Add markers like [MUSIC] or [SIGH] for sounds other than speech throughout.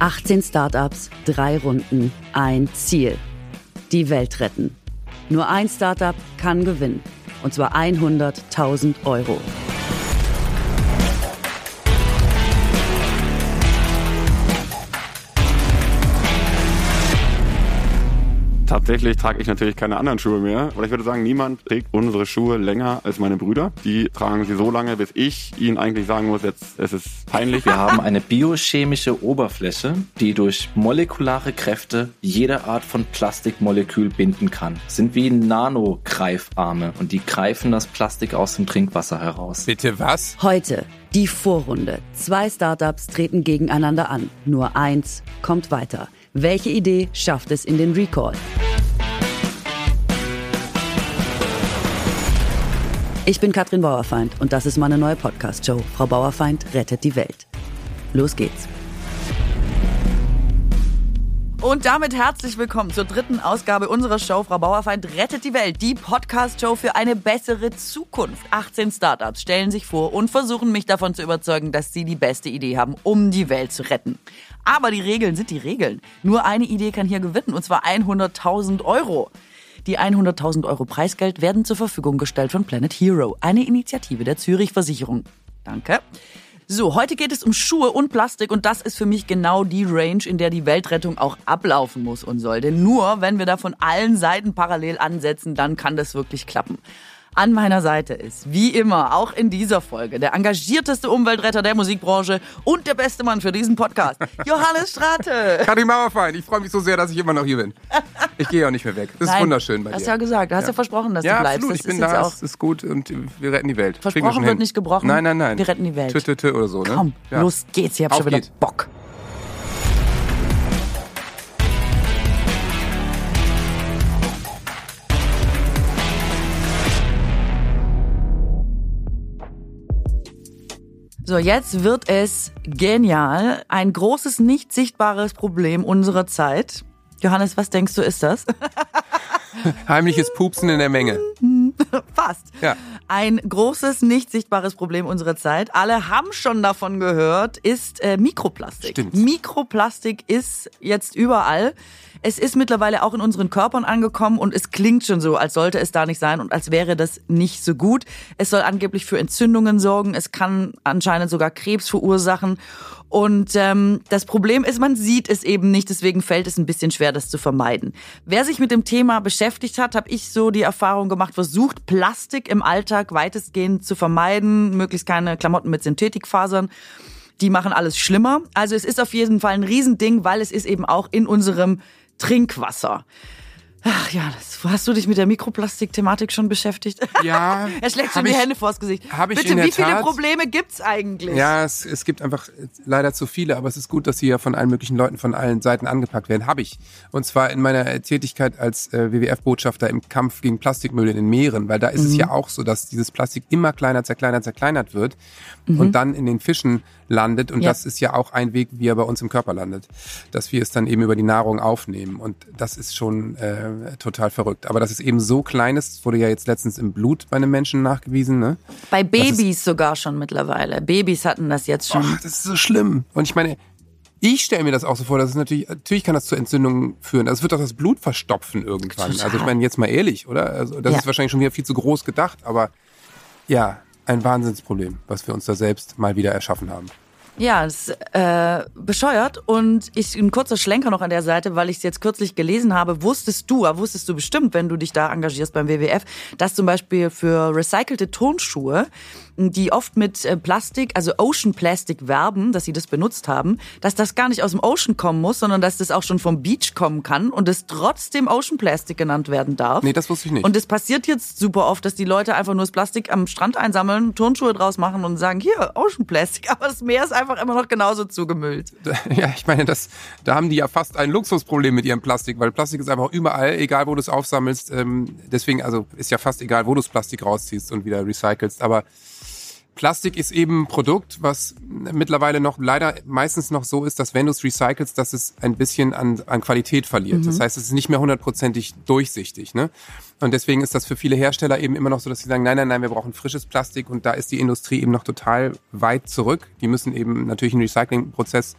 18 Startups, drei Runden, ein Ziel. Die Welt retten. Nur ein Startup kann gewinnen. Und zwar 100.000 Euro. Tatsächlich trage ich natürlich keine anderen Schuhe mehr. Aber ich würde sagen, niemand trägt unsere Schuhe länger als meine Brüder. Die tragen sie so lange, bis ich ihnen eigentlich sagen muss, jetzt es ist peinlich. Wir haben eine biochemische Oberfläche, die durch molekulare Kräfte jede Art von Plastikmolekül binden kann. Sind wie Nano-Greifarme und die greifen das Plastik aus dem Trinkwasser heraus. Bitte was? Heute die Vorrunde. Zwei Startups treten gegeneinander an. Nur eins kommt weiter. Welche Idee schafft es in den Recall? Ich bin Katrin Bauerfeind und das ist meine neue Podcast-Show. Frau Bauerfeind rettet die Welt. Los geht's. Und damit herzlich willkommen zur dritten Ausgabe unserer Show Frau Bauerfeind rettet die Welt, die Podcast-Show für eine bessere Zukunft. 18 Startups stellen sich vor und versuchen mich davon zu überzeugen, dass sie die beste Idee haben, um die Welt zu retten. Aber die Regeln sind die Regeln. Nur eine Idee kann hier gewinnen, und zwar 100.000 Euro. Die 100.000 Euro Preisgeld werden zur Verfügung gestellt von Planet Hero, eine Initiative der Zürich Versicherung. Danke. So, heute geht es um Schuhe und Plastik und das ist für mich genau die Range, in der die Weltrettung auch ablaufen muss und soll. Denn nur wenn wir da von allen Seiten parallel ansetzen, dann kann das wirklich klappen. An meiner Seite ist, wie immer, auch in dieser Folge, der engagierteste Umweltretter der Musikbranche und der beste Mann für diesen Podcast, [LAUGHS] Johannes Strate. Kathi Mauerfein, ich freue mich so sehr, dass ich immer noch hier bin. Ich gehe auch nicht mehr weg. Das ist Nein, wunderschön bei dir. Hast du ja gesagt, du hast ja, versprochen, dass ja, du bleibst. absolut. Das ich bin ist da, auch es ist gut und wir retten die Welt. Versprochen wird hin. nicht gebrochen. Nein, nein, nein. Wir retten die Welt. Tü, tü, tü oder so, ne? Komm, Ja. los geht's, ich hab Auf schon wieder geht's. Bock. So, jetzt wird es genial. Ein großes, nicht sichtbares Problem unserer Zeit. Johannes, was denkst du, ist das? [LAUGHS] Heimliches Pupsen in der Menge. [LAUGHS] Fast. Ja. Ein großes, nicht sichtbares Problem unserer Zeit. Alle haben schon davon gehört, ist äh, Mikroplastik. Stimmt. Mikroplastik ist jetzt überall. Es ist mittlerweile auch in unseren Körpern angekommen und es klingt schon so, als sollte es da nicht sein und als wäre das nicht so gut. Es soll angeblich für Entzündungen sorgen. Es kann anscheinend sogar Krebs verursachen. Und ähm, das Problem ist, man sieht es eben nicht, deswegen fällt es ein bisschen schwer, das zu vermeiden. Wer sich mit dem Thema beschäftigt hat, habe ich so die Erfahrung gemacht, versucht Plastik im Alltag weitestgehend zu vermeiden, möglichst keine Klamotten mit Synthetikfasern. Die machen alles schlimmer. Also es ist auf jeden Fall ein Riesending, weil es ist eben auch in unserem Trinkwasser. Ach ja, das, hast du dich mit der Mikroplastik-Thematik schon beschäftigt? Ja. [LAUGHS] er schlägt schon die ich- Hände vors Gesicht. hab ich Bitte, in der wie viele Tat. Probleme gibt's eigentlich? Ja, es, es gibt einfach leider zu viele, aber es ist gut, dass sie ja von allen möglichen Leuten von allen Seiten angepackt werden. Habe ich. Und zwar in meiner Tätigkeit als äh, WWF-Botschafter im Kampf gegen Plastikmüll in den Meeren, weil da ist es ja auch so, dass dieses Plastik immer kleiner, zerkleinert, zerkleinert wird und dann in den Fischen landet. Und Ja. das ist ja auch ein Weg, wie er bei uns im Körper landet, dass wir es dann eben über die Nahrung aufnehmen. Und das ist schon äh, total verrückt. Aber dass es eben so klein ist, wurde ja jetzt letztens im Blut bei einem Menschen nachgewiesen. Ne? Bei Babys sogar schon mittlerweile. Babys hatten das jetzt schon. Ach, das ist so schlimm. Und ich meine, ich stelle mir das auch so vor, dass es natürlich, natürlich kann das zu Entzündungen führen. Also es wird doch das Blut verstopfen irgendwann. Total. Also ich meine, jetzt mal ehrlich, oder? Also das Ja. ist wahrscheinlich schon wieder viel zu groß gedacht, aber ja, ein Wahnsinnsproblem, was wir uns da selbst mal wieder erschaffen haben. Ja, das ist äh, bescheuert. Und ich ein kurzer Schlenker noch an der Seite, weil ich es jetzt kürzlich gelesen habe. Wusstest du, aber wusstest du bestimmt, wenn du dich da engagierst beim WWF, dass zum Beispiel für recycelte Turnschuhe, die oft mit äh, Plastik, also Ocean Plastic werben, dass sie das benutzt haben, dass das gar nicht aus dem Ocean kommen muss, sondern dass das auch schon vom Beach kommen kann und es trotzdem Ocean Plastic genannt werden darf. Nee, das wusste ich nicht. Und es passiert jetzt super oft, dass die Leute einfach nur das Plastik am Strand einsammeln, Turnschuhe draus machen und sagen, hier, Ocean Plastic. [LAUGHS] Aber das Meer ist einfach immer noch genauso zugemüllt. [LAUGHS] Ja, ich meine, das, da haben die ja fast ein Luxusproblem mit ihrem Plastik, weil Plastik ist einfach überall, egal wo du es aufsammelst. Ähm, deswegen, also ist ja fast egal, wo du das Plastik rausziehst und wieder recycelst. Aber Plastik ist eben ein Produkt, was mittlerweile noch leider meistens noch so ist, dass wenn du es recycelst, dass es ein bisschen an, an Qualität verliert. Das heißt, es ist nicht mehr hundertprozentig durchsichtig. Ne? Und deswegen ist das für viele Hersteller eben immer noch so, dass sie sagen, nein, nein, nein, wir brauchen frisches Plastik und da ist die Industrie eben noch total weit zurück. Die müssen eben natürlich einen Recyclingprozess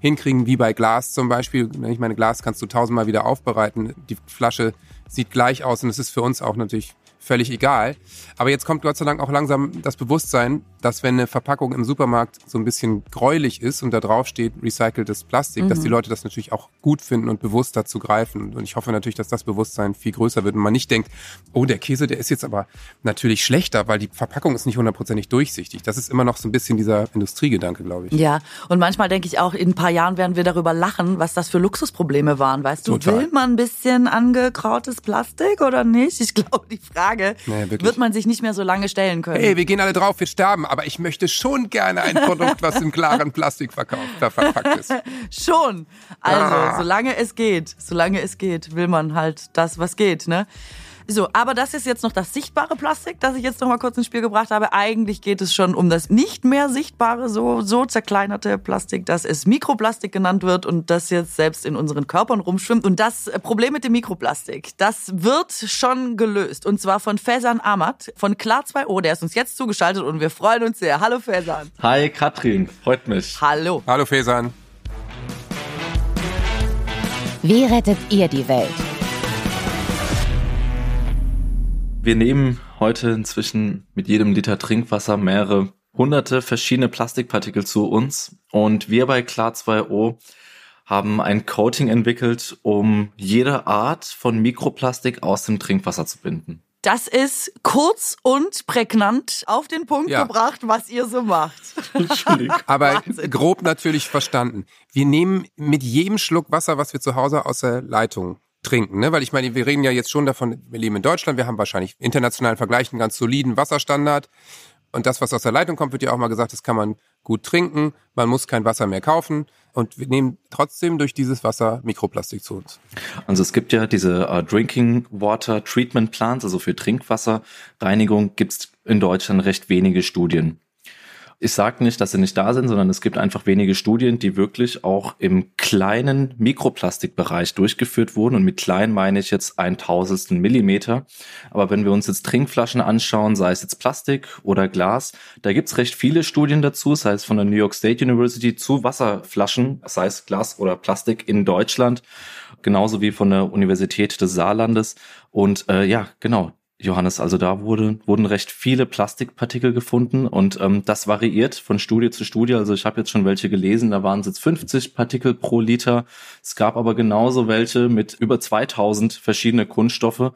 hinkriegen, wie bei Glas zum Beispiel. Ich meine, Glas kannst du tausendmal wieder aufbereiten. Die Flasche sieht gleich aus und es ist für uns auch natürlich völlig egal. Aber jetzt kommt Gott sei Dank auch langsam das Bewusstsein, dass wenn eine Verpackung im Supermarkt so ein bisschen gräulich ist und da drauf steht recyceltes Plastik, mhm. dass die Leute das natürlich auch gut finden und bewusst dazu greifen. Und ich hoffe natürlich, dass das Bewusstsein viel größer wird und man nicht denkt, oh, der Käse, der ist jetzt aber natürlich schlechter, weil die Verpackung ist nicht hundertprozentig durchsichtig. Das ist immer noch so ein bisschen dieser Industriegedanke, glaube ich. Ja, und manchmal denke ich auch, in ein paar Jahren werden wir darüber lachen, was das für Luxusprobleme waren. Weißt du, Total. will man ein bisschen angekrautes Plastik oder nicht? Ich glaube, die Frage naja, wird man sich nicht mehr so lange stellen können. Hey, wir gehen alle drauf, wir sterben, aber ich möchte schon gerne ein Produkt, was in klaren Plastik verkauft, verpackt ist. [LAUGHS] schon. Also, ah. solange es geht, solange es geht, will man halt das, was geht, ne? So, aber das ist jetzt noch das sichtbare Plastik, das ich jetzt noch mal kurz ins Spiel gebracht habe. Eigentlich geht es schon um das nicht mehr sichtbare, so, so zerkleinerte Plastik, dass es Mikroplastik genannt wird und das jetzt selbst in unseren Körpern rumschwimmt. Und das Problem mit dem Mikroplastik, das wird schon gelöst. Und zwar von Fesan Ahmad von Klar2O. Der ist uns jetzt zugeschaltet und wir freuen uns sehr. Hallo Fesan. Hi Katrin, freut mich. Hallo. Hallo Fesan. Wie rettet ihr die Welt? Wir nehmen heute inzwischen mit jedem Liter Trinkwasser mehrere hunderte verschiedene Plastikpartikel zu uns und wir bei Klar2O haben ein Coating entwickelt, um jede Art von Mikroplastik aus dem Trinkwasser zu binden. Das ist kurz und prägnant auf den Punkt ja. gebracht, was ihr so macht. [LAUGHS] Aber Wahnsinn. grob natürlich verstanden. Wir nehmen mit jedem Schluck Wasser, was wir zu Hause aus der Leitung trinken, ne? Weil ich meine, wir reden ja jetzt schon davon, wir leben in Deutschland, wir haben wahrscheinlich internationalen Vergleich einen ganz soliden Wasserstandard. Und das, was aus der Leitung kommt, wird ja auch mal gesagt, das kann man gut trinken, man muss kein Wasser mehr kaufen. Und wir nehmen trotzdem durch dieses Wasser Mikroplastik zu uns. Also es gibt ja diese uh, Drinking Water Treatment Plants, also für Trinkwasserreinigung gibt's in Deutschland recht wenige Studien. Ich sage nicht, dass sie nicht da sind, sondern es gibt einfach wenige Studien, die wirklich auch im kleinen Mikroplastikbereich durchgeführt wurden. Und mit klein meine ich jetzt ein Tausendstel Millimeter. Aber wenn wir uns jetzt Trinkflaschen anschauen, sei es jetzt Plastik oder Glas, da gibt's recht viele Studien dazu, sei es von der New York State University zu Wasserflaschen, sei es Glas oder Plastik in Deutschland, genauso wie von der Universität des Saarlandes. Und äh, ja, genau, Johannes, also da wurde, wurden recht viele Plastikpartikel gefunden und ähm, das variiert von Studie zu Studie. Also ich habe jetzt schon welche gelesen, da waren es jetzt 50 Partikel pro Liter. Es gab aber genauso welche mit über 2000 verschiedene Kunststoffe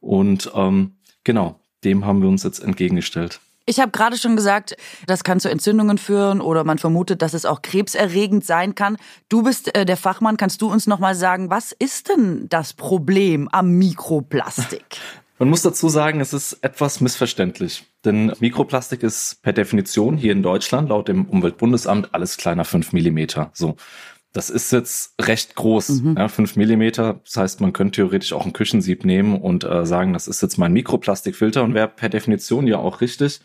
und ähm, genau, dem haben wir uns jetzt entgegengestellt. Ich habe gerade schon gesagt, das kann zu Entzündungen führen oder man vermutet, dass es auch krebserregend sein kann. Du bist äh, der Fachmann, kannst du uns noch mal sagen, was ist denn das Problem am Mikroplastik? [LAUGHS] Man muss dazu sagen, es ist etwas missverständlich. Denn Mikroplastik ist per Definition hier in Deutschland laut dem Umweltbundesamt alles kleiner fünf Millimeter. So. Das ist jetzt recht groß, mhm. ja, fünf Millimeter. Das heißt, man könnte theoretisch auch ein Küchensieb nehmen und äh, sagen, das ist jetzt mein Mikroplastikfilter und wäre per Definition ja auch richtig.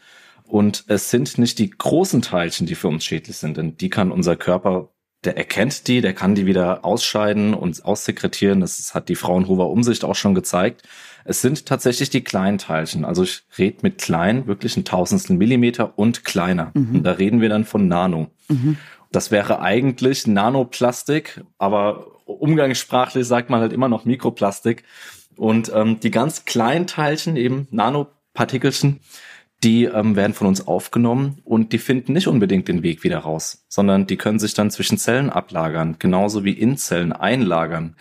Und es sind nicht die großen Teilchen, die für uns schädlich sind, denn die kann unser Körper der erkennt die, der kann die wieder ausscheiden und aussekretieren. Das hat die Fraunhofer Umsicht auch schon gezeigt. Es sind tatsächlich die kleinen Teilchen. Also ich rede mit klein, wirklich ein Tausendstel Millimeter und kleiner. Mhm. Und da reden wir dann von Nano. Mhm. Das wäre eigentlich Nanoplastik, aber umgangssprachlich sagt man halt immer noch Mikroplastik. Und ähm, die ganz kleinen Teilchen, eben Nanopartikelchen, die ähm, werden von uns aufgenommen und die finden nicht unbedingt den Weg wieder raus, sondern die können sich dann zwischen Zellen ablagern, genauso wie in Zellen einlagern.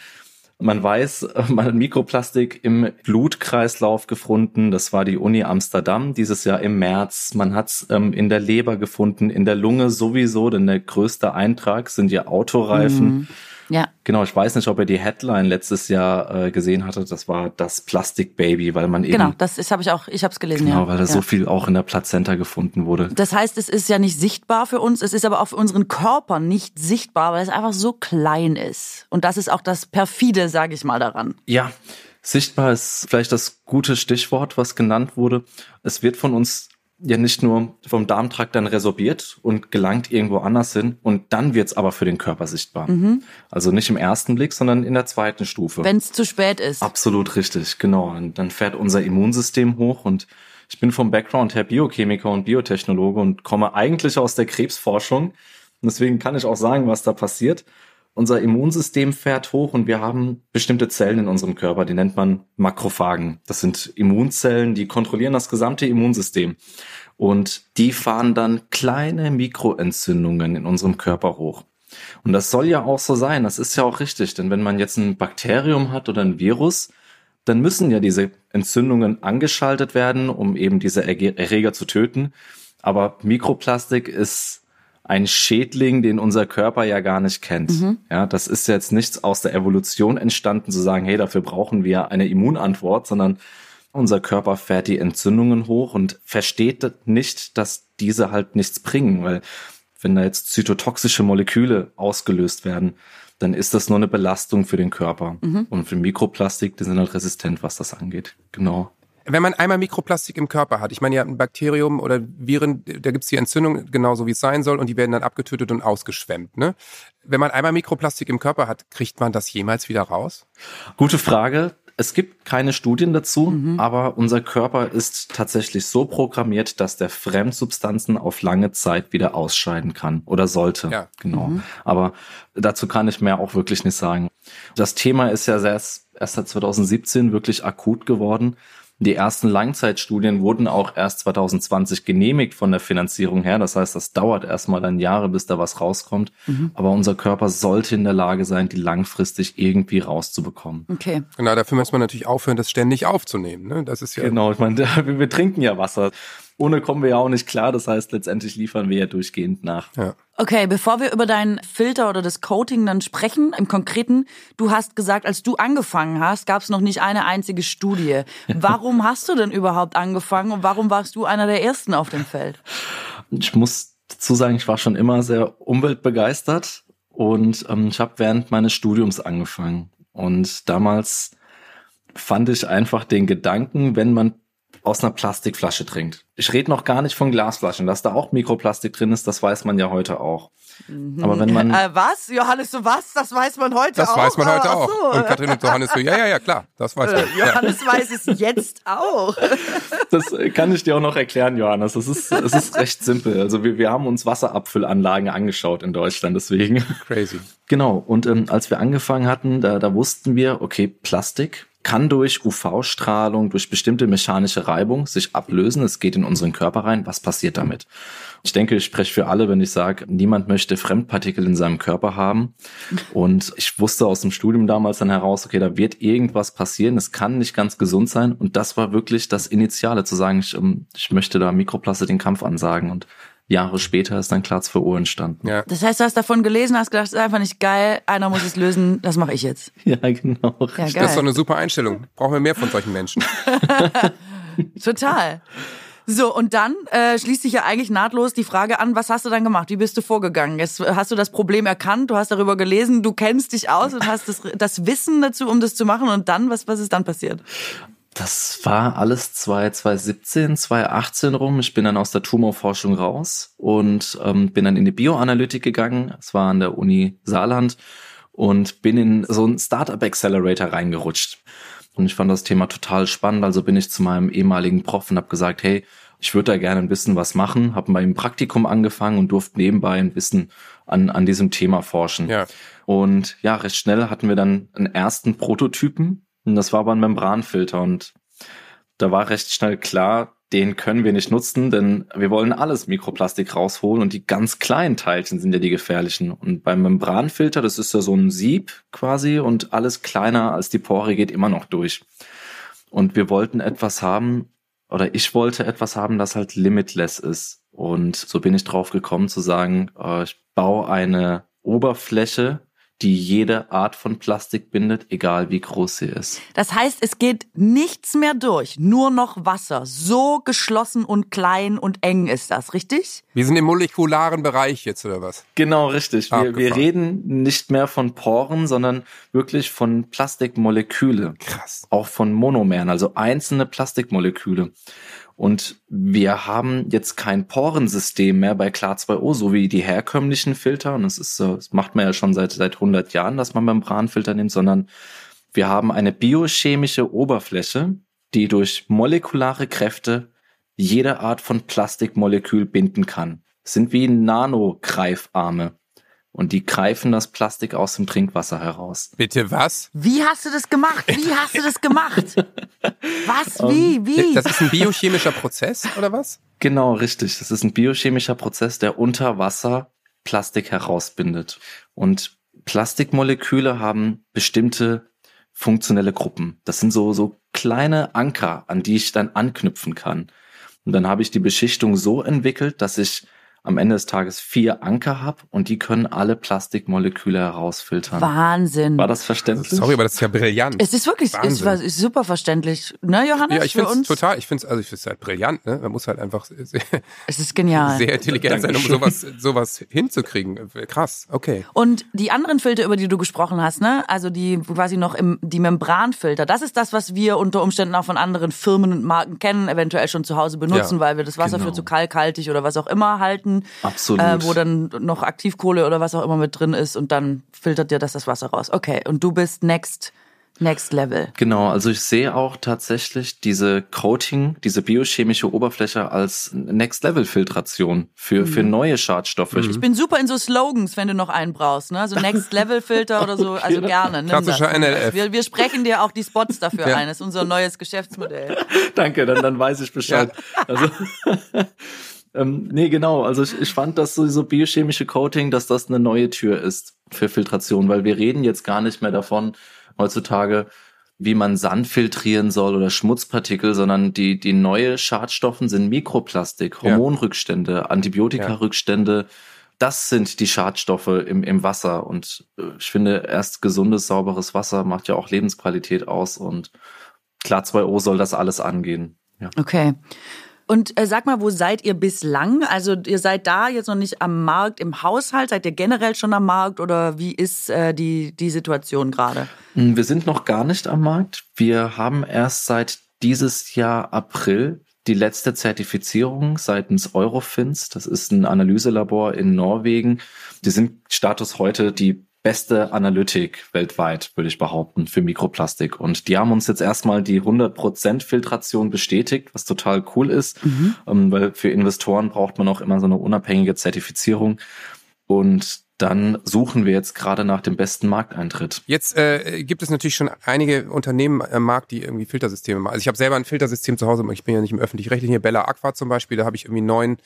Man weiß, man hat Mikroplastik im Blutkreislauf gefunden. Das war die Uni Amsterdam dieses Jahr im März. Man hat es ähm, in der Leber gefunden, in der Lunge sowieso, denn der größte Eintrag sind ja Autoreifen. Mhm. Ja. Genau, ich weiß nicht, ob er die Headline letztes Jahr äh, gesehen hatte. Das war das Plastikbaby, weil man eben. Genau, das ist habe ich auch, ich habe es gelesen. Genau, ja. weil da ja. so viel auch in der Plazenta gefunden wurde. Das heißt, es ist ja nicht sichtbar für uns, es ist aber auch für unseren Körper nicht sichtbar, weil es einfach so klein ist. Und das ist auch das perfide, sage ich mal, daran. Ja. Sichtbar ist vielleicht das gute Stichwort, was genannt wurde. Es wird von uns ja nicht nur vom Darmtrakt dann resorbiert und gelangt irgendwo anders hin und dann wird's aber für den Körper sichtbar. Mhm. Also nicht im ersten Blick, sondern in der zweiten Stufe. Wenn es zu spät ist. Absolut richtig, genau. Und dann fährt unser Immunsystem hoch und ich bin vom Background her Biochemiker und Biotechnologe und komme eigentlich aus der Krebsforschung. Und deswegen kann ich auch sagen, was da passiert. Unser Immunsystem fährt hoch und wir haben bestimmte Zellen in unserem Körper, die nennt man Makrophagen. Das sind Immunzellen, die kontrollieren das gesamte Immunsystem. Und die fahren dann kleine Mikroentzündungen in unserem Körper hoch. Und das soll ja auch so sein, das ist ja auch richtig, denn wenn man jetzt ein Bakterium hat oder ein Virus, dann müssen ja diese Entzündungen angeschaltet werden, um eben diese Erreger zu töten. Aber Mikroplastik ist ein Schädling, den unser Körper ja gar nicht kennt. Mhm. Ja, das ist jetzt nichts aus der Evolution entstanden, zu sagen, hey, dafür brauchen wir eine Immunantwort, sondern unser Körper fährt die Entzündungen hoch und versteht nicht, dass diese halt nichts bringen, weil wenn da jetzt zytotoxische Moleküle ausgelöst werden, dann ist das nur eine Belastung für den Körper. Mhm. Und für Mikroplastik, die sind halt resistent, was das angeht. Genau. Wenn man einmal Mikroplastik im Körper hat, ich meine, ja, ein Bakterium oder Viren, da gibt's die Entzündung genauso wie es sein soll und die werden dann abgetötet und ausgeschwemmt. Ne? Wenn man einmal Mikroplastik im Körper hat, kriegt man das jemals wieder raus? Gute Frage. Es gibt keine Studien dazu, mhm. aber unser Körper ist tatsächlich so programmiert, dass der Fremdsubstanzen auf lange Zeit wieder ausscheiden kann oder sollte. Ja. Genau. Mhm. Aber dazu kann ich mehr auch wirklich nicht sagen. Das Thema ist ja erst, erst seit 2017 wirklich akut geworden. Die ersten Langzeitstudien wurden auch erst 2020 genehmigt von der Finanzierung her. Das heißt, das dauert erstmal dann Jahre, bis da was rauskommt. Mhm. Aber unser Körper sollte in der Lage sein, die langfristig irgendwie rauszubekommen. Okay. Genau, dafür muss man natürlich aufhören, das ständig aufzunehmen. Ne? Das ist ja genau. Ich meine, [LAUGHS] wir, wir trinken ja Wasser ohne kommen wir ja auch nicht klar. Das heißt, letztendlich liefern wir ja durchgehend nach. Ja. Okay, bevor wir über deinen Filter oder das Coating dann sprechen, im Konkreten, du hast gesagt, als du angefangen hast, gab es noch nicht eine einzige Studie. [LAUGHS] Warum hast du denn überhaupt angefangen und warum warst du einer der Ersten auf dem Feld? Ich muss dazu sagen, ich war schon immer sehr umweltbegeistert und ähm, ich habe während meines Studiums angefangen. Und damals fand ich einfach den Gedanken, wenn man aus einer Plastikflasche trinkt. Ich rede noch gar nicht von Glasflaschen, dass da auch Mikroplastik drin ist, das weiß man ja heute auch. Mhm. Aber wenn man äh, was Johannes so was, das weiß man heute das auch. Das weiß man heute auch. So. Und Katrin und Johannes so ja ja ja klar, das weiß man. Äh, Johannes ja. weiß es jetzt auch. [LAUGHS] Das kann ich dir auch noch erklären, Johannes. Das ist es ist recht simpel. Also wir, wir haben uns Wasserabfüllanlagen angeschaut in Deutschland, deswegen. Crazy. Genau. Und ähm, als wir angefangen hatten, da, da wussten wir, okay, Plastik kann durch UV-Strahlung, durch bestimmte mechanische Reibung sich ablösen. Es geht in unseren Körper rein. Was passiert damit? Ich denke, ich spreche für alle, wenn ich sage, niemand möchte Fremdpartikel in seinem Körper haben. Und ich wusste aus dem Studium damals dann heraus, okay, da wird irgendwas passieren. Es kann nicht ganz gesund sein. Und das war wirklich das Initiale, zu sagen, ich, ähm, ich möchte da Mikroplaste den Kampf ansagen. Und Jahre später ist dann Klatz für Ohr entstanden. Ja. Das heißt, du hast davon gelesen, hast gedacht, das ist einfach nicht geil, einer muss es lösen, das mache ich jetzt. [LAUGHS] Ja, genau. Ja, das ist doch eine super Einstellung. Brauchen wir mehr von solchen Menschen. [LAUGHS] Total. So, und dann äh, schließt sich ja eigentlich nahtlos die Frage an, was hast du dann gemacht? Wie bist du vorgegangen? Jetzt hast du das Problem erkannt, du hast darüber gelesen, du kennst dich aus und hast das, das Wissen dazu, um das zu machen. Und dann, was, was ist dann passiert? Das war alles 2017, 2018 rum. Ich bin dann aus der Tumorforschung raus und ähm, bin dann in die Bioanalytik gegangen. Es war an der Uni Saarland und bin in so einen Startup Accelerator reingerutscht. Und ich fand das Thema total spannend. Also bin ich zu meinem ehemaligen Prof und habe gesagt, hey, ich würde da gerne ein bisschen was machen. Habe bei ihm Praktikum angefangen und durfte nebenbei ein bisschen an, an diesem Thema forschen. Ja. Und ja, recht schnell hatten wir dann einen ersten Prototypen und das war aber ein Membranfilter und da war recht schnell klar, den können wir nicht nutzen, denn wir wollen alles Mikroplastik rausholen und die ganz kleinen Teilchen sind ja die gefährlichen. Und beim Membranfilter, das ist ja so ein Sieb quasi und alles kleiner als die Pore geht immer noch durch. Und wir wollten etwas haben, oder ich wollte etwas haben, das halt limitless ist. Und so bin ich drauf gekommen zu sagen, äh, ich baue eine Oberfläche, die jede Art von Plastik bindet, egal wie groß sie ist. Das heißt, es geht nichts mehr durch, nur noch Wasser. So geschlossen und klein und eng ist das, richtig? Wir sind im molekularen Bereich jetzt, oder was? Genau, richtig. Wir, wir reden nicht mehr von Poren, sondern wirklich von Plastikmoleküle. Krass. Auch von Monomeren, also einzelne Plastikmoleküle. Und wir haben jetzt kein Porensystem mehr bei Klar2O, so wie die herkömmlichen Filter. Und es ist, das macht man ja schon seit, seit 100 Jahren, dass man Membranfilter nimmt, sondern wir haben eine biochemische Oberfläche, die durch molekulare Kräfte jede Art von Plastikmolekül binden kann. sind wie Nano-Greifarme. Und die greifen das Plastik aus dem Trinkwasser heraus. Bitte was? Wie hast du das gemacht? Wie [LAUGHS] hast du das gemacht? Was? Wie? Wie? Das ist ein biochemischer Prozess oder was? Genau, richtig. Das ist ein biochemischer Prozess, der unter Wasser Plastik herausbindet. Und Plastikmoleküle haben bestimmte funktionelle Gruppen. Das sind so, so kleine Anker, an die ich dann anknüpfen kann. Und dann habe ich die Beschichtung so entwickelt, dass ich am Ende des Tages vier Anker habe und die können alle Plastikmoleküle herausfiltern. Wahnsinn. War das verständlich? Sorry, aber das ist ja brillant. es ist wirklich, war ist super verständlich. Ne, Johannes? ja, ich finde es total, ich finde es, also ich finde es halt brillant, ne? Man muss halt einfach [LAUGHS] sehr, Es ist genial. sehr intelligent sein, um sowas, sowas hinzukriegen. Krass, okay. Und die anderen Filter, über die du gesprochen hast, ne? Also die quasi noch im, die Membranfilter, das ist das, was wir unter Umständen auch von anderen Firmen und Marken kennen, eventuell schon zu Hause benutzen, Ja, weil wir das Wasser genau. für zu kalkhaltig oder was auch immer halten. Absolut. Äh, wo dann noch Aktivkohle oder was auch immer mit drin ist und dann filtert dir das das Wasser raus. Okay, und du bist next, next level. Genau, also ich sehe auch tatsächlich diese Coating, diese biochemische Oberfläche als Next-Level-Filtration für, für Mhm. neue Schadstoffe. Ich Ich bin super in so Slogans, wenn du noch einen brauchst, ne? So [LAUGHS] Next Level Filter oder so, also gerne. Nimm Klassischer das. NLF. Wir, wir sprechen dir auch die Spots dafür Ja. ein. Das ist unser neues Geschäftsmodell. [LAUGHS] Danke, dann, dann weiß ich Bescheid. Also, [LAUGHS] ähm, nee, genau. Also ich, ich fand das so, so biochemische Coating, dass das eine neue Tür ist für Filtration, weil wir reden jetzt gar nicht mehr davon heutzutage, wie man Sand filtrieren soll oder Schmutzpartikel, sondern die, die neue Schadstoffen sind Mikroplastik, Ja. Hormonrückstände, Antibiotika-Rückstände. Das sind die Schadstoffe im, im Wasser. Und äh, ich finde, erst gesundes, sauberes Wasser macht ja auch Lebensqualität aus. Und klar, 2O soll das alles angehen. Ja. Okay. Und äh, sag mal, wo seid ihr bislang? Also ihr seid da jetzt noch nicht am Markt im Haushalt, seid ihr generell schon am Markt oder wie ist äh, die, die Situation gerade? Mm, Wir sind noch gar nicht am Markt. Wir haben erst seit dieses Jahr April die letzte Zertifizierung seitens Eurofins. Das ist ein Analyselabor in Norwegen. Die sind Status heute die beste Analytik weltweit, würde ich behaupten, für Mikroplastik. Und die haben uns jetzt erstmal die 100% Filtration bestätigt, was total cool ist, ähm, weil für Investoren braucht man auch immer so eine unabhängige Zertifizierung. Und dann suchen wir jetzt gerade nach dem besten Markteintritt. Jetzt äh, gibt es natürlich schon einige Unternehmen am Markt, die irgendwie Filtersysteme machen. Also ich habe selber ein Filtersystem zu Hause, ich bin ja nicht im öffentlich-rechtlichen, hier Bella Aqua zum Beispiel, da habe ich irgendwie neun,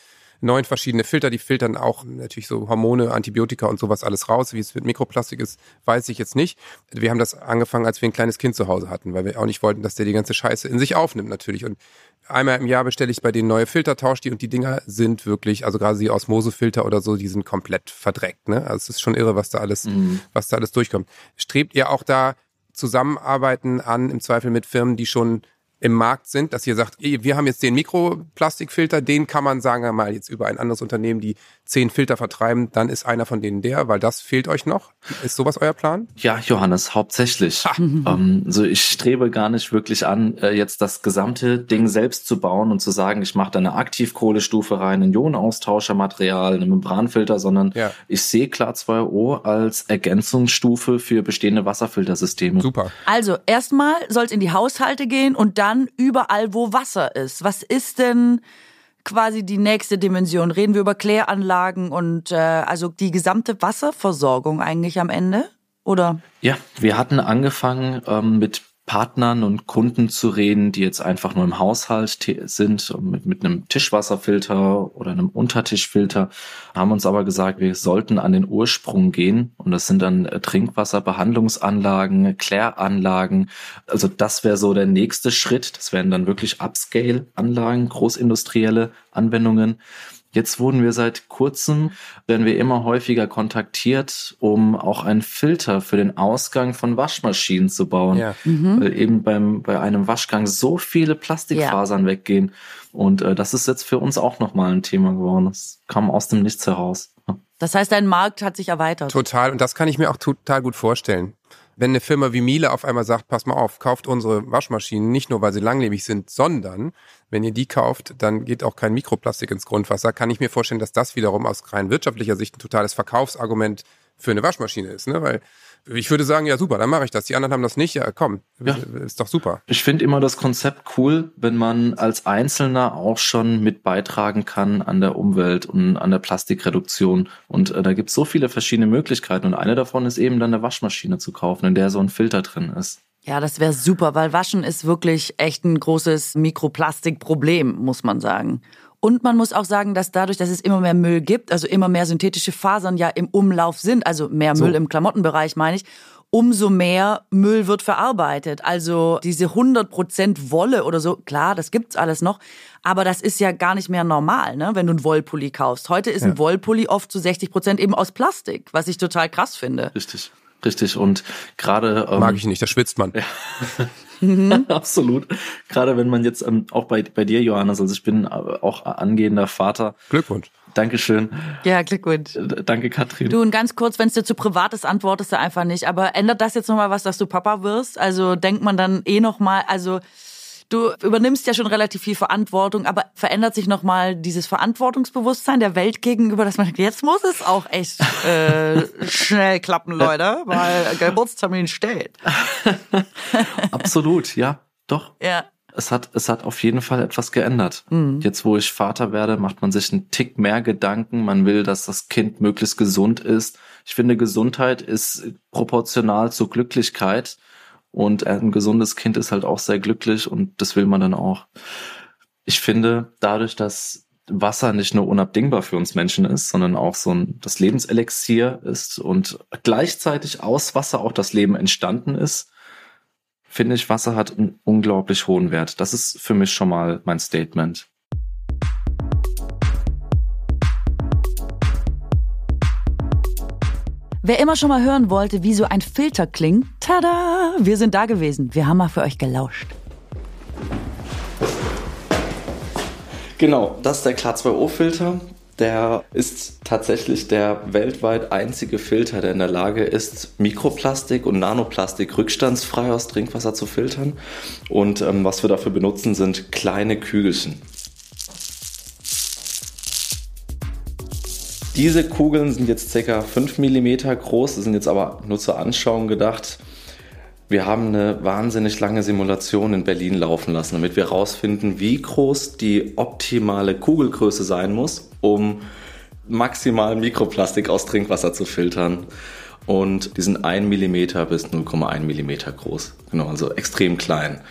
neun verschiedene Filter, die filtern auch natürlich so Hormone, Antibiotika und sowas alles raus. Wie es mit Mikroplastik ist, weiß ich jetzt nicht. Wir haben das angefangen, als wir ein kleines Kind zu Hause hatten, weil wir auch nicht wollten, dass der die ganze Scheiße in sich aufnimmt natürlich. Und einmal im Jahr bestelle ich bei denen neue Filter, tausche die und die Dinger sind wirklich, also gerade die Osmosefilter oder so, die sind komplett verdreckt. Ne? Also es ist schon irre, was da alles, was da alles durchkommt. Strebt ihr auch da Zusammenarbeiten an, im Zweifel mit Firmen, die schon im Markt sind, dass ihr sagt, ey, wir haben jetzt den Mikroplastikfilter, den kann man, sagen wir mal, jetzt über ein anderes Unternehmen, die zehn Filter vertreiben, dann ist einer von denen der, weil das fehlt euch noch. Ist sowas euer Plan? Ja, Johannes, hauptsächlich. Ähm, so ich strebe gar nicht wirklich an, äh, jetzt das gesamte Ding selbst zu bauen und zu sagen, ich mache da eine Aktivkohlestufe rein, ein Ionenaustauschermaterial, einen Membranfilter, sondern Ja. ich sehe klar 2O als Ergänzungsstufe für bestehende Wasserfiltersysteme. Super. Also erstmal soll es in die Haushalte gehen und dann überall, wo Wasser ist. Was ist denn quasi die nächste Dimension? Reden wir über Kläranlagen und äh, also die gesamte Wasserversorgung eigentlich am Ende? Oder? Ja, wir hatten angefangen ähm, mit Partnern und Kunden zu reden, die jetzt einfach nur im Haushalt sind, mit, mit einem Tischwasserfilter oder einem Untertischfilter, haben uns aber gesagt, wir sollten an den Ursprung gehen und das sind dann äh, Trinkwasserbehandlungsanlagen, Kläranlagen. Also das wäre so der nächste Schritt. Das wären dann wirklich Upscale-Anlagen, großindustrielle Anwendungen. Jetzt wurden wir seit kurzem, werden wir immer häufiger kontaktiert, um auch einen Filter für den Ausgang von Waschmaschinen zu bauen. Ja. Weil eben beim, bei einem Waschgang so viele Plastikfasern weggehen. Und äh, das ist jetzt für uns auch nochmal ein Thema geworden. Das kam aus dem Nichts heraus. Das heißt, dein Markt hat sich erweitert. Total. Und das kann ich mir auch total gut vorstellen. Wenn eine Firma wie Miele auf einmal sagt, pass mal auf, kauft unsere Waschmaschinen nicht nur, weil sie langlebig sind, sondern wenn ihr die kauft, dann geht auch kein Mikroplastik ins Grundwasser, kann ich mir vorstellen, dass das wiederum aus rein wirtschaftlicher Sicht ein totales Verkaufsargument für eine Waschmaschine ist, ne? Weil Ich würde sagen, ja super, dann mache ich das. Die anderen haben das nicht. Ja, komm, Ja. ist doch super. Ich finde immer das Konzept cool, wenn man als Einzelner auch schon mit beitragen kann an der Umwelt und an der Plastikreduktion. Und äh, da gibt es so viele verschiedene Möglichkeiten. Und eine davon ist eben dann eine Waschmaschine zu kaufen, in der so ein Filter drin ist. Ja, das wäre super, weil Waschen ist wirklich echt ein großes Mikroplastikproblem, muss man sagen. Und man muss auch sagen, dass dadurch, dass es immer mehr Müll gibt, also immer mehr synthetische Fasern ja im Umlauf sind, also mehr Müll im Klamottenbereich meine ich, umso mehr Müll wird verarbeitet. Also diese 100% Wolle oder so, klar, das gibt's alles noch, aber das ist ja gar nicht mehr normal, ne, wenn du einen Wollpulli kaufst. Heute ist ein Wollpulli oft zu 60% eben aus Plastik, was ich total krass finde. Richtig. Richtig. Und gerade ähm, Mag ich nicht, da schwitzt man. [LAUGHS] [LAUGHS] absolut. Gerade wenn man jetzt ähm, auch bei, bei dir, Johannes, also ich bin äh, auch angehender Vater. Glückwunsch. Dankeschön. Ja, Glückwunsch. Äh, Danke, Katrin. Du, und ganz kurz, wenn es dir zu privat ist, antwortest du einfach nicht. Aber ändert das jetzt nochmal was, dass du Papa wirst? Also denkt man dann eh nochmal, also du übernimmst ja schon relativ viel Verantwortung, aber verändert sich nochmal dieses Verantwortungsbewusstsein der Welt gegenüber, dass man denkt, jetzt muss es auch echt äh, [LAUGHS] schnell klappen, Leute, weil [LAUGHS] Geburtstermin steht. [LAUGHS] Absolut, ja. Doch. Ja. Es hat, es hat auf jeden Fall etwas geändert. Jetzt, wo ich Vater werde, macht man sich einen Tick mehr Gedanken. Man will, dass das Kind möglichst gesund ist. Ich finde, Gesundheit ist proportional zur Glücklichkeit. Und ein gesundes Kind ist halt auch sehr glücklich und das will man dann auch. Ich finde, dadurch, dass Wasser nicht nur unabdingbar für uns Menschen ist, sondern auch so ein, das Lebenselixier ist und gleichzeitig aus Wasser auch das Leben entstanden ist, finde ich, Wasser hat einen unglaublich hohen Wert. Das ist für mich schon mal mein Statement. Wer immer schon mal hören wollte, wie so ein Filter klingt, tada, wir sind da gewesen. Wir haben mal für euch gelauscht. Genau, das ist der K2O-Filter. Der ist tatsächlich der weltweit einzige Filter, der in der Lage ist, Mikroplastik und Nanoplastik rückstandsfrei aus Trinkwasser zu filtern. Und ähm, was wir dafür benutzen, sind kleine Kügelchen. Diese Kugeln sind jetzt ca. 5 mm groß, sind jetzt aber nur zur Anschauung gedacht. Wir haben eine wahnsinnig lange Simulation in Berlin laufen lassen, damit wir herausfinden, wie groß die optimale Kugelgröße sein muss, um maximal Mikroplastik aus Trinkwasser zu filtern. Und die sind 1 mm bis 0,1 mm groß. Genau, also extrem klein.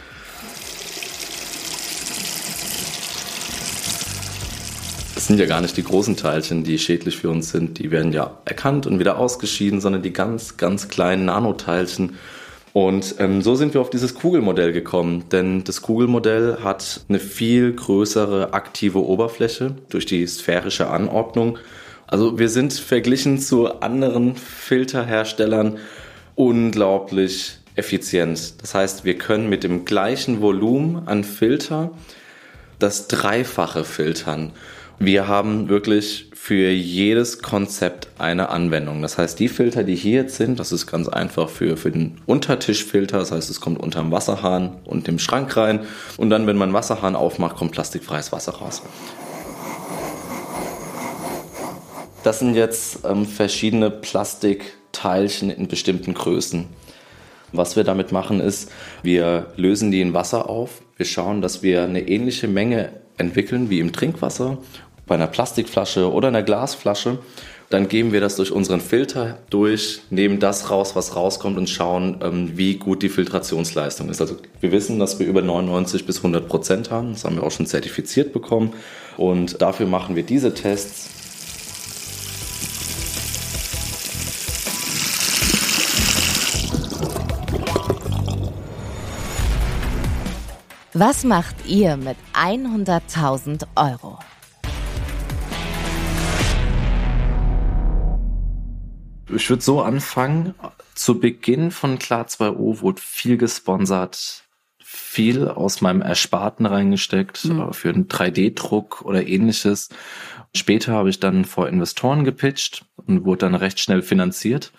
Sind ja gar nicht die großen Teilchen, die schädlich für uns sind. Die werden ja erkannt und wieder ausgeschieden, sondern die ganz, ganz kleinen Nanoteilchen. Und ähm, so sind wir auf dieses Kugelmodell gekommen, denn das Kugelmodell hat eine viel größere aktive Oberfläche durch die sphärische Anordnung. Also wir sind verglichen zu anderen Filterherstellern unglaublich effizient. Das heißt, wir können mit dem gleichen Volumen an Filter das Dreifache filtern. Wir haben wirklich für jedes Konzept eine Anwendung. Das heißt, die Filter, die hier jetzt sind, das ist ganz einfach für, für den Untertischfilter. Das heißt, es kommt unterm Wasserhahn und dem Schrank rein. Und dann, wenn man Wasserhahn aufmacht, kommt plastikfreies Wasser raus. Das sind jetzt ähm, verschiedene Plastikteilchen in bestimmten Größen. Was wir damit machen ist, wir lösen die in Wasser auf. Wir schauen, dass wir eine ähnliche Menge entwickeln wie im Trinkwasser, bei einer Plastikflasche oder einer Glasflasche. Dann geben wir das durch unseren Filter durch, nehmen das raus, was rauskommt und schauen, ähm, wie gut die Filtrationsleistung ist. Also wir wissen, dass wir über 99 bis 100 Prozent haben. Das haben wir auch schon zertifiziert bekommen. Und dafür machen wir diese Tests. Was macht ihr mit 100.000 Euro? Ich würde so anfangen. Zu Beginn von Klar 2O wurde viel gesponsert, viel aus meinem Ersparten reingesteckt äh, für einen 3D-Druck oder ähnliches. Später habe ich dann vor Investoren gepitcht und wurde dann recht schnell finanziert.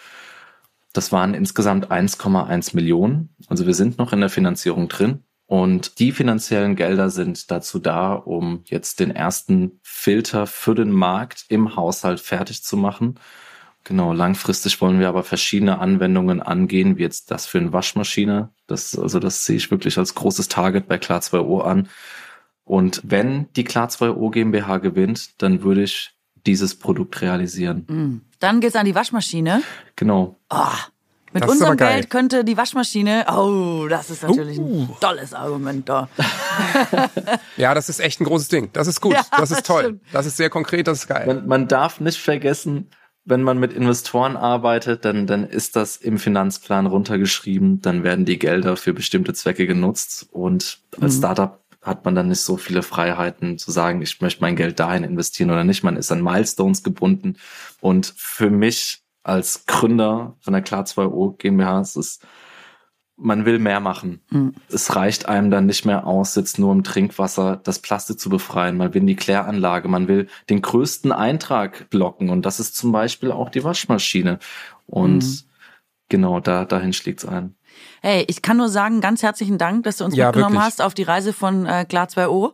Das waren insgesamt 1,1 Millionen. Also wir sind noch in der Finanzierung drin. Und die finanziellen Gelder sind dazu da, um jetzt den ersten Filter für den Markt im Haushalt fertig zu machen. Genau, langfristig wollen wir aber verschiedene Anwendungen angehen, wie jetzt das für eine Waschmaschine. Das, also das sehe ich wirklich als großes Target bei Klar2O an. Und wenn die Klar2O GmbH gewinnt, dann würde ich dieses Produkt realisieren. Dann geht's an die Waschmaschine. Genau. Mit Das unserem. Geld könnte die Waschmaschine. Oh, das ist natürlich Uh. ein tolles Argument da. [LAUGHS] [LAUGHS] Ja, das ist echt ein großes Ding. Das ist gut. Ja, das ist toll. stimmt. Das ist sehr konkret, das ist geil. Man, man darf nicht vergessen, wenn man mit Investoren arbeitet, dann, dann ist das im Finanzplan runtergeschrieben, dann werden die Gelder für bestimmte Zwecke genutzt. Und als Startup hat man dann nicht so viele Freiheiten zu sagen, ich möchte mein Geld dahin investieren oder nicht. Man ist an Milestones gebunden. Und für mich als Gründer von der Klar2O GmbH ist es man will mehr machen. Es reicht einem dann nicht mehr aus, jetzt nur im Trinkwasser das Plastik zu befreien. Man will die Kläranlage, man will den größten Eintrag blocken und das ist zum Beispiel auch die Waschmaschine. Und genau da dahin schlägt's ein. Hey, ich kann nur sagen, ganz herzlichen Dank, dass du uns Ja, mitgenommen wirklich. hast auf die Reise von äh, Klar 2O,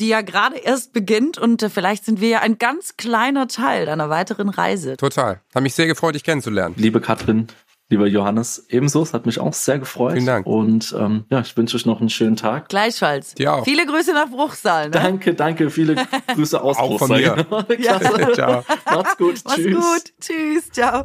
die ja gerade erst beginnt und äh, vielleicht sind wir ja ein ganz kleiner Teil deiner weiteren Reise. Total. Hat mich sehr gefreut, dich kennenzulernen. Liebe Katrin, lieber Johannes, ebenso. Es hat mich auch sehr gefreut. Vielen Dank. Und ähm, ja, ich wünsche euch noch einen schönen Tag. Gleichfalls. Dir auch. Viele Grüße nach Bruchsal. Ne? Danke, danke, viele [LAUGHS] Grüße aus Auch von Bruchsal. mir. [LAUGHS] Klasse. Ciao. Macht's gut. Mach's Tschüss. gut. Tschüss. Ciao.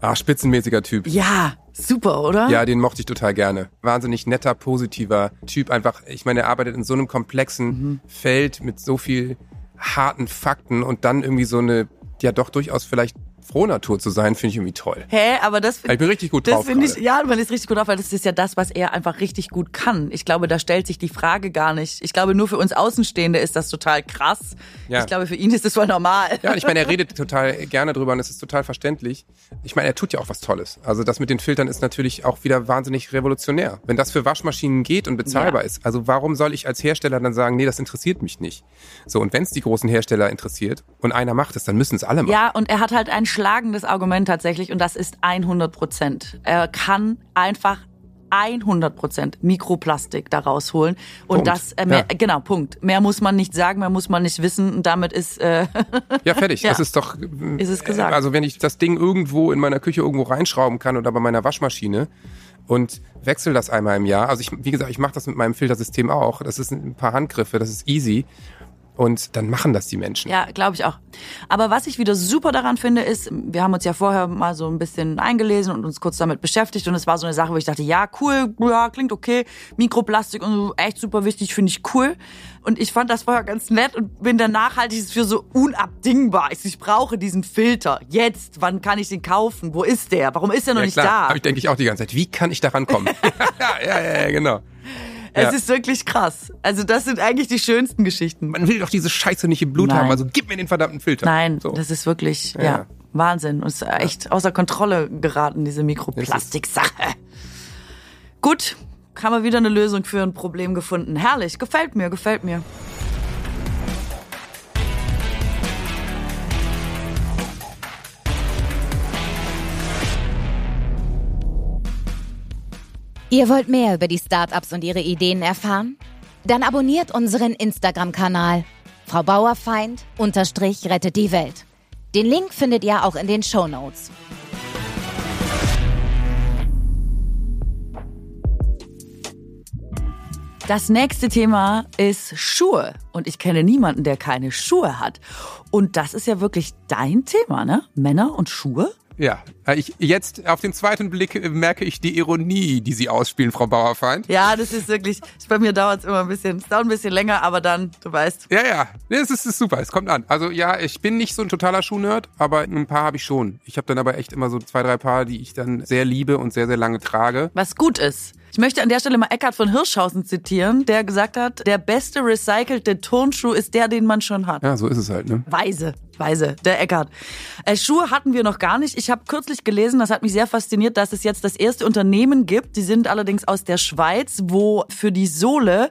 Ah, spitzenmäßiger Typ. Ja, super, oder? Ja, den mochte ich total gerne. Wahnsinnig netter, positiver Typ. Einfach, ich meine, er arbeitet in so einem komplexen Feld mit so viel harten Fakten und dann irgendwie so eine, ja doch durchaus vielleicht frohe Natur zu sein, finde ich irgendwie toll. Hä, aber das Ich bin richtig gut Das drauf finde ich, ja, man ist richtig gut drauf, weil das ist ja das, was er einfach richtig gut kann. Ich glaube, da stellt sich die Frage gar nicht. Ich glaube, nur für uns Außenstehende ist das total krass. Ja. Ich glaube, für ihn ist das voll normal. Ja, und ich meine, er redet total gerne drüber und es ist total verständlich. Ich meine, er tut ja auch was Tolles. Also das mit den Filtern ist natürlich auch wieder wahnsinnig revolutionär. Wenn das für Waschmaschinen geht und bezahlbar Ja. ist, also warum soll ich als Hersteller dann sagen, nee, das interessiert mich nicht? So, und wenn es die großen Hersteller interessiert und einer macht es, dann müssen es alle machen. Ja, und er hat halt ein schlagendes Argument tatsächlich und das ist 100 Prozent. Er kann einfach 100 Prozent Mikroplastik da rausholen. Und Punkt. das, äh, mehr, Ja. genau, Punkt. Mehr muss man nicht sagen, mehr muss man nicht wissen und damit ist, äh, [LAUGHS] Ja, fertig. Ja. Das ist doch. Ist es gesagt. Also wenn ich das Ding irgendwo in meiner Küche irgendwo reinschrauben kann oder bei meiner Waschmaschine und wechsle das einmal im Jahr. Also ich, wie gesagt, ich mache das mit meinem Filtersystem auch. Das ist ein paar Handgriffe, das ist easy. Und dann machen das die Menschen. Ja, glaube ich auch. Aber was ich wieder super daran finde, ist, wir haben uns ja vorher mal so ein bisschen eingelesen und uns kurz damit beschäftigt und es war so eine Sache, wo ich dachte, ja, cool, ja, klingt okay, Mikroplastik und so, echt super wichtig, finde ich cool. Und ich fand das vorher ganz nett und bin dann nachhaltig für so unabdingbar. Ich, ich brauche diesen Filter. Jetzt, wann kann ich den kaufen? Wo ist der? Warum ist der noch Ja, nicht klar. da? Hab ich denke ich auch die ganze Zeit. Wie kann ich daran kommen? [LAUGHS] [LAUGHS] ja, ja, ja, genau. Es ist wirklich krass. Also das sind eigentlich die schönsten Geschichten. Man will doch diese Scheiße nicht im Blut Nein. haben. Also gib mir den verdammten Filter. Nein, So. das ist wirklich, ja, Ja. Wahnsinn. Und es ist echt außer Kontrolle geraten, diese Mikroplastik-Sache. Gut, haben wir wieder eine Lösung für ein Problem gefunden. Herrlich, gefällt mir, gefällt mir. Ihr wollt mehr über die Startups und ihre Ideen erfahren? Dann abonniert unseren Instagram-Kanal. Frau Bauerfeind unterstrich rettet die Welt. Den Link findet ihr auch in den Shownotes. Das nächste Thema ist Schuhe. Und ich kenne niemanden, der keine Schuhe hat. Und das ist ja wirklich dein Thema, ne? Männer und Schuhe? Ja, ich, jetzt auf den zweiten Blick äh, merke ich die Ironie, die Sie ausspielen, Frau Bauerfeind. Ja, das ist wirklich, bei mir dauert es immer ein bisschen, es dauert ein bisschen länger, aber dann, du weißt. Ja, ja, es ist, ist super, es kommt an. Also ja, ich bin nicht so ein totaler Schuhnerd, aber ein paar habe ich schon. Ich habe dann aber echt immer so zwei, drei Paar, die ich dann sehr liebe und sehr, sehr lange trage. was gut ist. Ich möchte an der Stelle mal Eckhard von Hirschhausen zitieren, der gesagt hat, der beste recycelte Turnschuh ist der, den man schon hat. Ja, so ist es halt, ne? Weise, weise, der Eckhard. Äh, Schuhe hatten wir noch gar nicht. Ich habe kürzlich gelesen, das hat mich sehr fasziniert, dass es jetzt das erste Unternehmen gibt, die sind allerdings aus der Schweiz, wo für die Sohle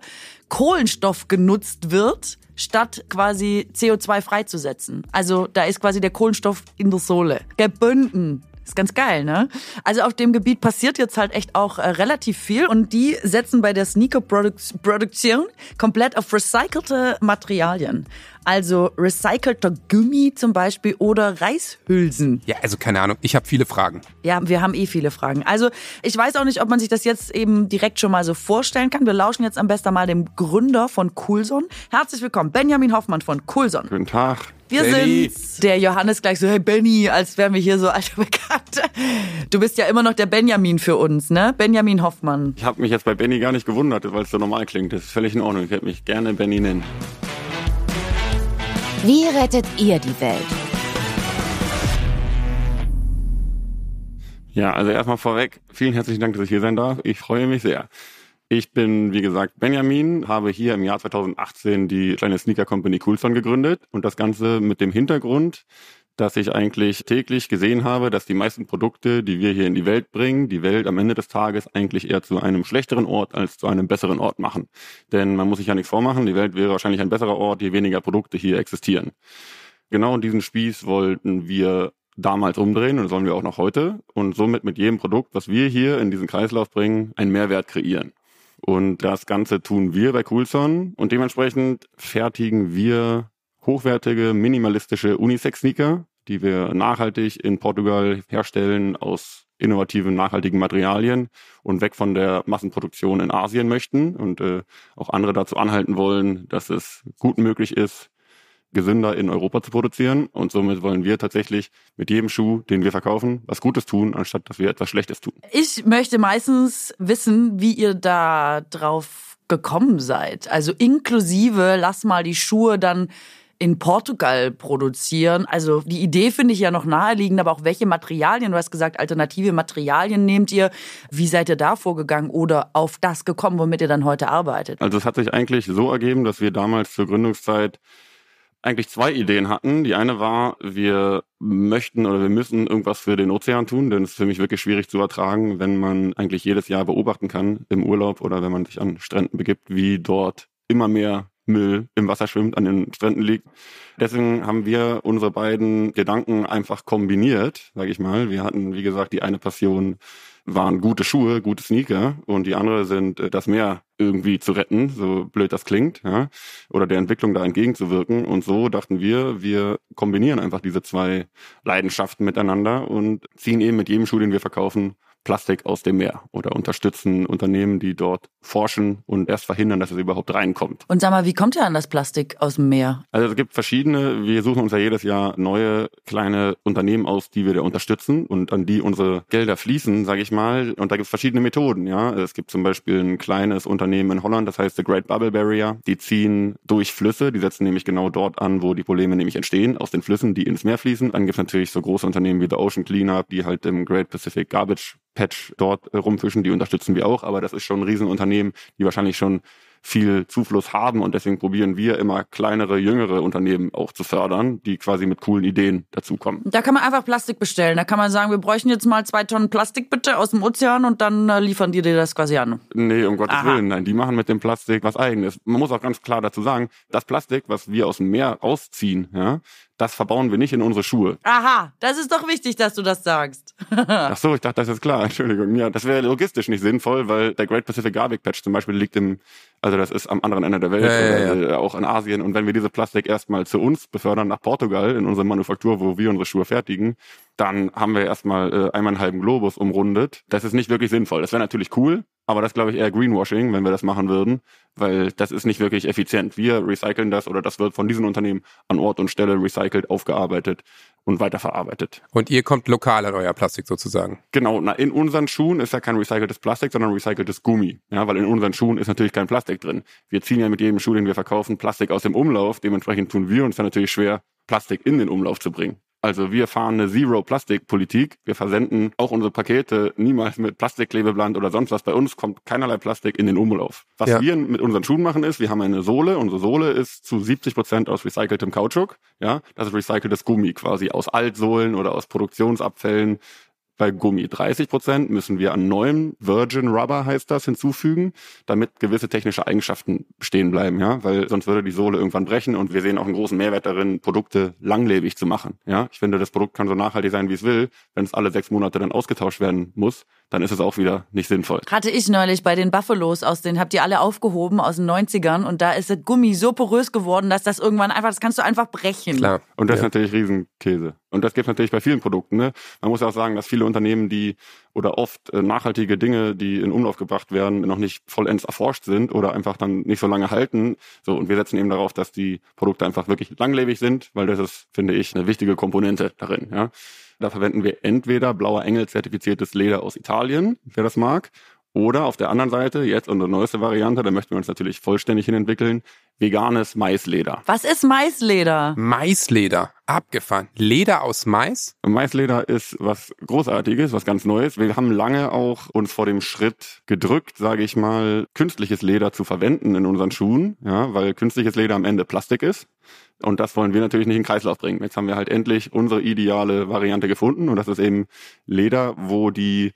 Kohlenstoff genutzt wird, statt quasi CO2 freizusetzen. Also da ist quasi der Kohlenstoff in der Sohle gebunden. Ist ganz geil, ne? Also auf dem Gebiet passiert jetzt halt echt auch äh, relativ viel und die setzen bei der Sneaker-Produktion komplett auf recycelte Materialien. Also recycelter Gummi zum Beispiel oder Reishülsen. Ja, also keine Ahnung. Ich habe viele Fragen. Ja, wir haben eh viele Fragen. Also ich weiß auch nicht, ob man sich das jetzt eben direkt schon mal so vorstellen kann. Wir lauschen jetzt am besten mal dem Gründer von Coolson. Herzlich willkommen, Benjamin Hoffmann von Coolson. Guten Tag. Wir Benny. sind's. Der Johannes gleich so, hey Benny, als wären wir hier so alte Bekannte. Du bist ja immer noch der Benjamin für uns, ne? Benjamin Hoffmann. Ich habe mich jetzt bei Benny gar nicht gewundert, weil es so normal klingt. Das ist völlig in Ordnung. Ich hätte mich gerne Benny nennen. Wie rettet ihr die Welt? Ja, also erstmal vorweg, vielen herzlichen Dank, dass ich hier sein darf. Ich freue mich sehr. Ich bin, wie gesagt, Benjamin, habe hier im Jahr 2018 die kleine Sneaker Company Coolson gegründet und das Ganze mit dem Hintergrund, dass ich eigentlich täglich gesehen habe, dass die meisten Produkte, die wir hier in die Welt bringen, die Welt am Ende des Tages eigentlich eher zu einem schlechteren Ort als zu einem besseren Ort machen. Denn man muss sich ja nichts vormachen, die Welt wäre wahrscheinlich ein besserer Ort, je weniger Produkte hier existieren. Genau diesen Spieß wollten wir damals umdrehen und das wollen wir auch noch heute und somit mit jedem Produkt, was wir hier in diesen Kreislauf bringen, einen Mehrwert kreieren. Und das Ganze tun wir bei Coolson und dementsprechend fertigen wir hochwertige, minimalistische Unisex-Sneaker, die wir nachhaltig in Portugal herstellen aus innovativen, nachhaltigen Materialien und weg von der Massenproduktion in Asien möchten und äh, auch andere dazu anhalten wollen, dass es gut möglich ist, gesünder in Europa zu produzieren. Und somit wollen wir tatsächlich mit jedem Schuh, den wir verkaufen, was Gutes tun, anstatt dass wir etwas Schlechtes tun. Ich möchte meistens wissen, wie ihr da drauf gekommen seid. Also inklusive, lass mal die Schuhe dann in Portugal produzieren. Also die Idee finde ich ja noch naheliegend, aber auch welche Materialien, du hast gesagt, alternative Materialien nehmt ihr. Wie seid ihr da vorgegangen oder auf das gekommen, womit ihr dann heute arbeitet? Also es hat sich eigentlich so ergeben, dass wir damals zur Gründungszeit eigentlich zwei Ideen hatten. Die eine war, wir möchten oder wir müssen irgendwas für den Ozean tun, denn es ist für mich wirklich schwierig zu ertragen, wenn man eigentlich jedes Jahr beobachten kann im Urlaub oder wenn man sich an Stränden begibt, wie dort immer mehr Müll im Wasser schwimmt, an den Stränden liegt. Deswegen haben wir unsere beiden Gedanken einfach kombiniert, sage ich mal. Wir hatten, wie gesagt, die eine Passion waren gute Schuhe, gute Sneaker und die andere sind äh, das Meer irgendwie zu retten, so blöd das klingt, ja, oder der Entwicklung da entgegenzuwirken. Und so dachten wir, wir kombinieren einfach diese zwei Leidenschaften miteinander und ziehen eben mit jedem Schuh, den wir verkaufen, Plastik aus dem Meer oder unterstützen Unternehmen, die dort forschen und erst verhindern, dass es überhaupt reinkommt. Und sag mal, wie kommt ihr an das Plastik aus dem Meer? Also es gibt verschiedene, wir suchen uns ja jedes Jahr neue kleine Unternehmen aus, die wir da unterstützen und an die unsere Gelder fließen, sage ich mal. Und da gibt es verschiedene Methoden, ja. Es gibt zum Beispiel ein kleines Unternehmen in Holland, das heißt The Great Bubble Barrier. Die ziehen durch Flüsse, die setzen nämlich genau dort an, wo die Probleme nämlich entstehen, aus den Flüssen, die ins Meer fließen. Dann gibt es natürlich so große Unternehmen wie The Ocean Cleanup, die halt im Great Pacific Garbage Patch dort äh, rumfischen, die unterstützen wir auch, aber das ist schon ein Riesenunternehmen, die wahrscheinlich schon viel Zufluss haben und deswegen probieren wir immer kleinere, jüngere Unternehmen auch zu fördern, die quasi mit coolen Ideen dazukommen. Da kann man einfach Plastik bestellen. Da kann man sagen, wir bräuchten jetzt mal zwei Tonnen Plastik bitte aus dem Ozean und dann äh, liefern die dir das quasi an. Nee, um Gottes Aha. Willen, nein, die machen mit dem Plastik was eigenes. Man muss auch ganz klar dazu sagen, das Plastik, was wir aus dem Meer rausziehen, ja, das verbauen wir nicht in unsere Schuhe. Aha, das ist doch wichtig, dass du das sagst. [LAUGHS] Ach so, ich dachte, das ist klar. [LAUGHS] Entschuldigung. Ja, das wäre logistisch nicht sinnvoll, weil der Great Pacific Garbage Patch zum Beispiel liegt im, also das ist am anderen Ende der Welt, Ja, ja, oder, äh, auch in Asien. Und wenn wir diese Plastik erstmal zu uns befördern nach Portugal in unsere Manufaktur, wo wir unsere Schuhe fertigen, dann haben wir erstmal äh, einmal einen halben Globus umrundet. Das ist nicht wirklich sinnvoll. Das wäre natürlich cool, aber das glaube ich eher Greenwashing, wenn wir das machen würden, weil das ist nicht wirklich effizient. Wir recyceln das oder das wird von diesen Unternehmen an Ort und Stelle recycelt, aufgearbeitet und weiterverarbeitet. Und ihr kommt lokal an euer Plastik sozusagen. Genau, na, in unseren Schuhen ist ja kein recyceltes Plastik, sondern recyceltes Gummi. Ja, weil in unseren Schuhen ist natürlich kein Plastik drin. Wir ziehen ja mit jedem Schuh, den wir verkaufen, Plastik aus dem Umlauf. Dementsprechend tun wir uns dann natürlich schwer, Plastik in den Umlauf zu bringen. Also wir fahren eine Zero-Plastik-Politik. Wir versenden auch unsere Pakete niemals mit Plastikklebeband oder sonst was. Bei uns kommt keinerlei Plastik in den Umlauf. Was Ja. wir mit unseren Schuhen machen ist, wir haben eine Sohle. Unsere Sohle ist zu 70 Prozent aus recyceltem Kautschuk. Ja, das ist recyceltes Gummi quasi aus Altsohlen oder aus Produktionsabfällen bei Gummi. 30 Prozent müssen wir an neuem Virgin Rubber heißt das hinzufügen, damit gewisse technische Eigenschaften bestehen bleiben, ja, weil sonst würde die Sohle irgendwann brechen und wir sehen auch einen großen Mehrwert darin, Produkte langlebig zu machen, ja. Ich finde, das Produkt kann so nachhaltig sein, wie es will. Wenn es alle sechs Monate dann ausgetauscht werden muss, dann ist es auch wieder nicht sinnvoll. Hatte ich neulich bei den Buffalos aus den, habt ihr alle aufgehoben aus den 90ern und da ist das Gummi so porös geworden, dass das irgendwann einfach, das kannst du einfach brechen. Klar. Und das Ja. ist natürlich Riesenkäse. Und das gibt natürlich bei vielen Produkten. Ne? Man muss ja auch sagen, dass viele Unternehmen, die oder oft äh, nachhaltige Dinge, die in Umlauf gebracht werden, noch nicht vollends erforscht sind oder einfach dann nicht so lange halten. So und wir setzen eben darauf, dass die Produkte einfach wirklich langlebig sind, weil das ist, finde ich, eine wichtige Komponente darin. Ja? Da verwenden wir entweder blauer Engel zertifiziertes Leder aus Italien, wer das mag, oder auf der anderen Seite, jetzt unsere neueste Variante, da möchten wir uns natürlich vollständig hin entwickeln, veganes Maisleder. Was ist Maisleder? Maisleder. Abgefahren. Leder aus Mais? Maisleder ist was Großartiges, was ganz Neues. Wir haben lange auch uns vor dem Schritt gedrückt, sage ich mal, künstliches Leder zu verwenden in unseren Schuhen, ja, weil künstliches Leder am Ende Plastik ist. Und das wollen wir natürlich nicht in den Kreislauf bringen. Jetzt haben wir halt endlich unsere ideale Variante gefunden und das ist eben Leder, wo die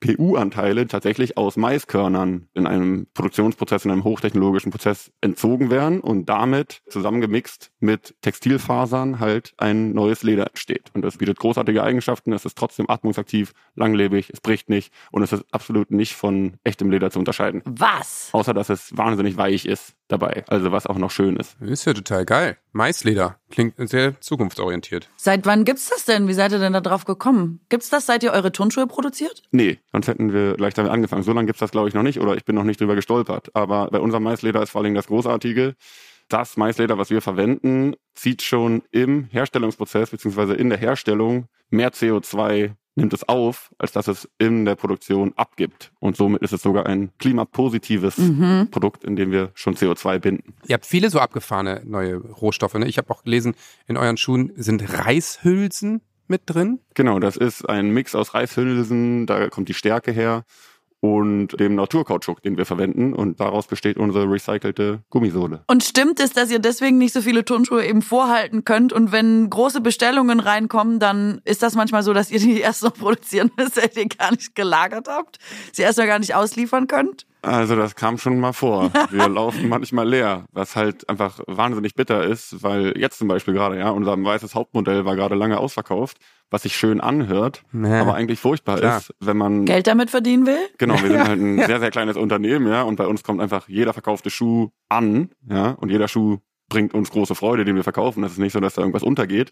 PU-Anteile tatsächlich aus Maiskörnern in einem Produktionsprozess, in einem hochtechnologischen Prozess entzogen werden und damit zusammengemixt mit Textilfasern halt ein neues Leder entsteht. Und das bietet großartige Eigenschaften, es ist trotzdem atmungsaktiv, langlebig, es bricht nicht und es ist absolut nicht von echtem Leder zu unterscheiden. Was? Außer dass es wahnsinnig weich ist dabei, also was auch noch schön ist. Ist ja total geil. Maisleder. Klingt sehr zukunftsorientiert. Seit wann gibt's das denn? Wie seid ihr denn da drauf gekommen? Gibt's das, seit ihr eure Turnschuhe produziert? Nee, sonst hätten wir gleich damit angefangen. So lange gibt's das, glaube ich, noch nicht oder ich bin noch nicht drüber gestolpert. Aber bei unserem Maisleder ist vor allem das Großartige. Das Maisleder, was wir verwenden, zieht schon im Herstellungsprozess beziehungsweise in der Herstellung mehr CO2 nimmt es auf, als dass es in der Produktion abgibt. Und somit ist es sogar ein klimapositives Produkt, in dem wir schon CO2 binden. Ihr habt viele so abgefahrene neue Rohstoffe. Ne? Ich habe auch gelesen, in euren Schuhen sind Reishülsen mit drin. Genau, das ist ein Mix aus Reishülsen, da kommt die Stärke her und dem Naturkautschuk, den wir verwenden und daraus besteht unsere recycelte Gummisohle. Und stimmt es, dass ihr deswegen nicht so viele Turnschuhe eben vorhalten könnt und wenn große Bestellungen reinkommen, dann ist das manchmal so, dass ihr die [LAUGHS] erst noch produzieren müsst, weil ihr gar nicht gelagert habt, sie erst noch gar nicht ausliefern könnt? Also das kam schon mal vor. [LAUGHS] Wir laufen manchmal leer, was halt einfach wahnsinnig bitter ist, weil jetzt zum Beispiel gerade, ja, unser weißes Hauptmodell war gerade lange ausverkauft, was sich schön anhört, Ja, aber eigentlich furchtbar klar. ist, wenn man Geld damit verdienen will? Genau, wir [LAUGHS] sind halt ein sehr, sehr kleines Unternehmen, ja, und bei uns kommt einfach jeder verkaufte Schuh an, ja, und jeder Schuh bringt uns große Freude, den wir verkaufen. Das ist nicht so, dass da irgendwas untergeht.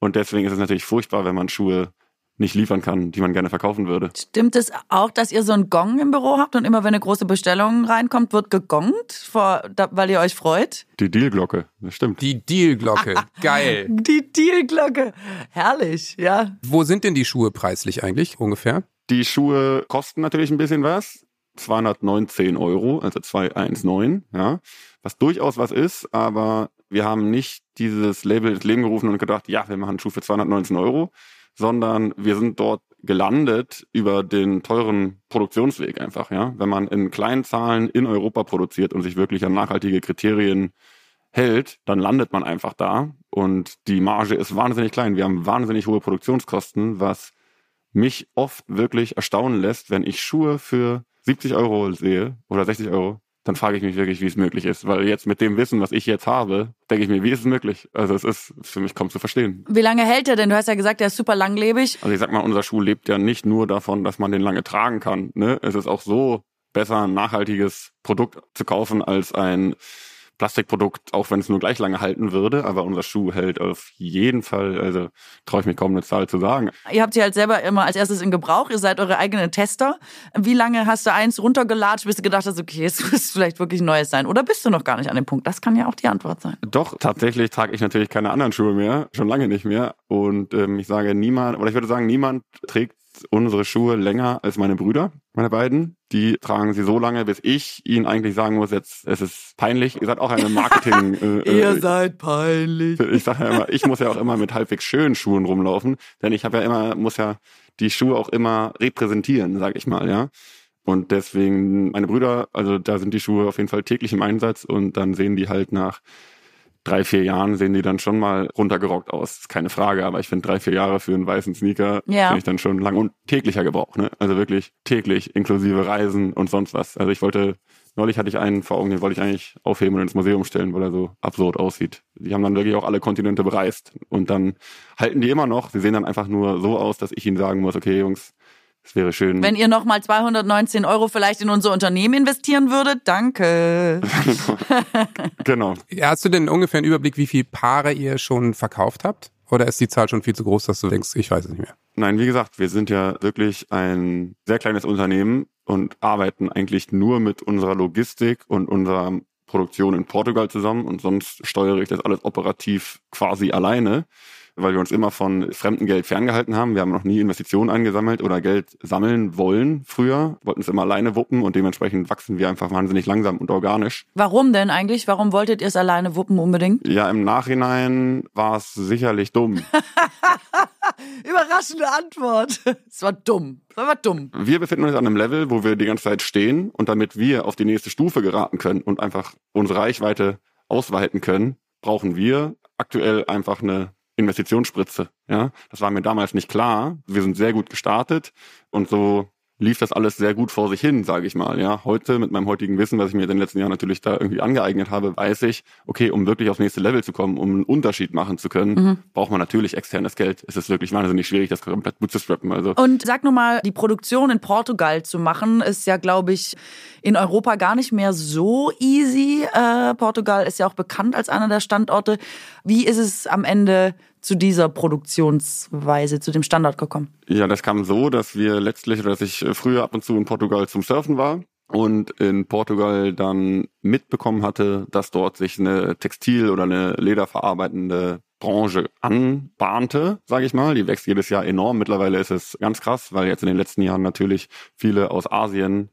Und deswegen ist es natürlich furchtbar, wenn man Schuhe nicht liefern kann, die man gerne verkaufen würde. Stimmt es auch, dass ihr so einen Gong im Büro habt und immer wenn eine große Bestellung reinkommt, wird gegongt, vor, da, weil ihr euch freut? Die Dealglocke, das stimmt. Die Dealglocke. [LAUGHS] Geil. Die Dealglocke. Herrlich, ja. Wo sind denn die Schuhe preislich eigentlich ungefähr? Die Schuhe kosten natürlich ein bisschen was. 219 Euro, also 219, ja. Was durchaus was ist, aber wir haben nicht dieses Label ins Leben gerufen und gedacht, ja, wir machen einen Schuh für 219 Euro, sondern wir sind dort gelandet über den teuren Produktionsweg einfach, ja. Wenn man in kleinen Zahlen in Europa produziert und sich wirklich an nachhaltige Kriterien hält, dann landet man einfach da und die Marge ist wahnsinnig klein. Wir haben wahnsinnig hohe Produktionskosten, was mich oft wirklich erstaunen lässt, wenn ich Schuhe für 70 Euro sehe oder 60 Euro, dann frage ich mich wirklich, wie es möglich ist. Weil jetzt mit dem Wissen, was ich jetzt habe, denke ich mir, wie ist es möglich? Also es ist für mich kaum zu verstehen. Wie lange hält der denn? Du hast ja gesagt, der ist super langlebig. Also ich sag mal, unser Schuh lebt ja nicht nur davon, dass man den lange tragen kann. Ne? Es ist auch so besser, ein nachhaltiges Produkt zu kaufen als ein Plastikprodukt, auch wenn es nur gleich lange halten würde. Aber unser Schuh hält auf jeden Fall, also traue ich mich kaum eine Zahl zu sagen. Ihr habt sie halt selber immer als erstes in Gebrauch. Ihr seid eure eigenen Tester. Wie lange hast du eins runtergelatscht, bis du gedacht hast, okay, es [LAUGHS] muss vielleicht wirklich Neues sein? Oder bist du noch gar nicht an dem Punkt? Das kann ja auch die Antwort sein. Doch, tatsächlich trage ich natürlich keine anderen Schuhe mehr, schon lange nicht mehr. Und ähm, ich sage niemand, oder ich würde sagen, niemand trägt unsere Schuhe länger als meine Brüder, meine beiden. Die tragen sie so lange, bis ich ihnen eigentlich sagen muss, jetzt es ist peinlich. Ihr seid auch eine Marketing. [LAUGHS] äh, äh, seid peinlich. [LAUGHS] ich sage ja immer, ich muss ja auch immer mit halbwegs schönen Schuhen rumlaufen, denn ich habe ja immer, muss ja die Schuhe auch immer repräsentieren, sage ich mal, ja. Und deswegen, meine Brüder, also da sind die Schuhe auf jeden Fall täglich im Einsatz und dann sehen die halt nach drei, vier Jahren sehen die dann schon mal runtergerockt aus. Ist keine Frage, aber ich finde drei, vier Jahre für einen weißen Sneaker Ja. finde ich dann schon lang und täglicher Gebrauch. Ne? Also wirklich täglich, inklusive Reisen und sonst was. Also ich wollte, neulich hatte ich einen vor Augen, den wollte ich eigentlich aufheben und ins Museum stellen, weil er so absurd aussieht. Die haben dann wirklich auch alle Kontinente bereist und dann halten die immer noch. Sie sehen dann einfach nur so aus, dass ich ihnen sagen muss, okay Jungs, es wäre schön. Wenn ihr nochmal 219 Euro vielleicht in unser Unternehmen investieren würdet, danke. [LAUGHS] genau. Hast du denn ungefähr einen Überblick, wie viele Paare ihr schon verkauft habt? Oder ist die Zahl schon viel zu groß, dass du denkst, ich weiß es nicht mehr? Nein, wie gesagt, wir sind ja wirklich ein sehr kleines Unternehmen und arbeiten eigentlich nur mit unserer Logistik und unserer Produktion in Portugal zusammen und sonst steuere ich das alles operativ quasi alleine, weil wir uns immer von fremdem Geld ferngehalten haben. Wir haben noch nie Investitionen eingesammelt oder Geld sammeln wollen früher, wollten es immer alleine wuppen und dementsprechend wachsen wir einfach wahnsinnig langsam und organisch. Warum denn eigentlich? Warum wolltet ihr es alleine wuppen unbedingt? Ja, im Nachhinein war es sicherlich dumm. [LAUGHS] Überraschende Antwort. [LAUGHS] Es war dumm. Es war dumm. Wir befinden uns an einem Level, wo wir die ganze Zeit stehen und damit wir auf die nächste Stufe geraten können und einfach unsere Reichweite ausweiten können, brauchen wir aktuell einfach eine Investitionsspritze. Ja, das war mir damals nicht klar. Wir sind sehr gut gestartet und so lief das alles sehr gut vor sich hin, sage ich mal. Ja, heute mit meinem heutigen Wissen, was ich mir in den letzten Jahren natürlich da irgendwie angeeignet habe, weiß ich, okay, um wirklich aufs nächste Level zu kommen, um einen Unterschied machen zu können, braucht man natürlich externes Geld. Es ist wirklich wahnsinnig schwierig, das komplett bootzustrappen. Also Und sag nur mal, die Produktion in Portugal zu machen, ist ja, glaube ich, in Europa gar nicht mehr so easy. Äh, Portugal ist ja auch bekannt als einer der Standorte. Wie ist es am Ende zu dieser Produktionsweise, zu dem Standard gekommen? Ja, das kam so, dass wir letztlich, dass ich früher ab und zu in Portugal zum Surfen war und in Portugal dann mitbekommen hatte, dass dort sich eine Textil- oder eine lederverarbeitende Branche anbahnte, sage ich mal. Die wächst jedes Jahr enorm. Mittlerweile ist es ganz krass, weil jetzt in den letzten Jahren natürlich viele aus Asien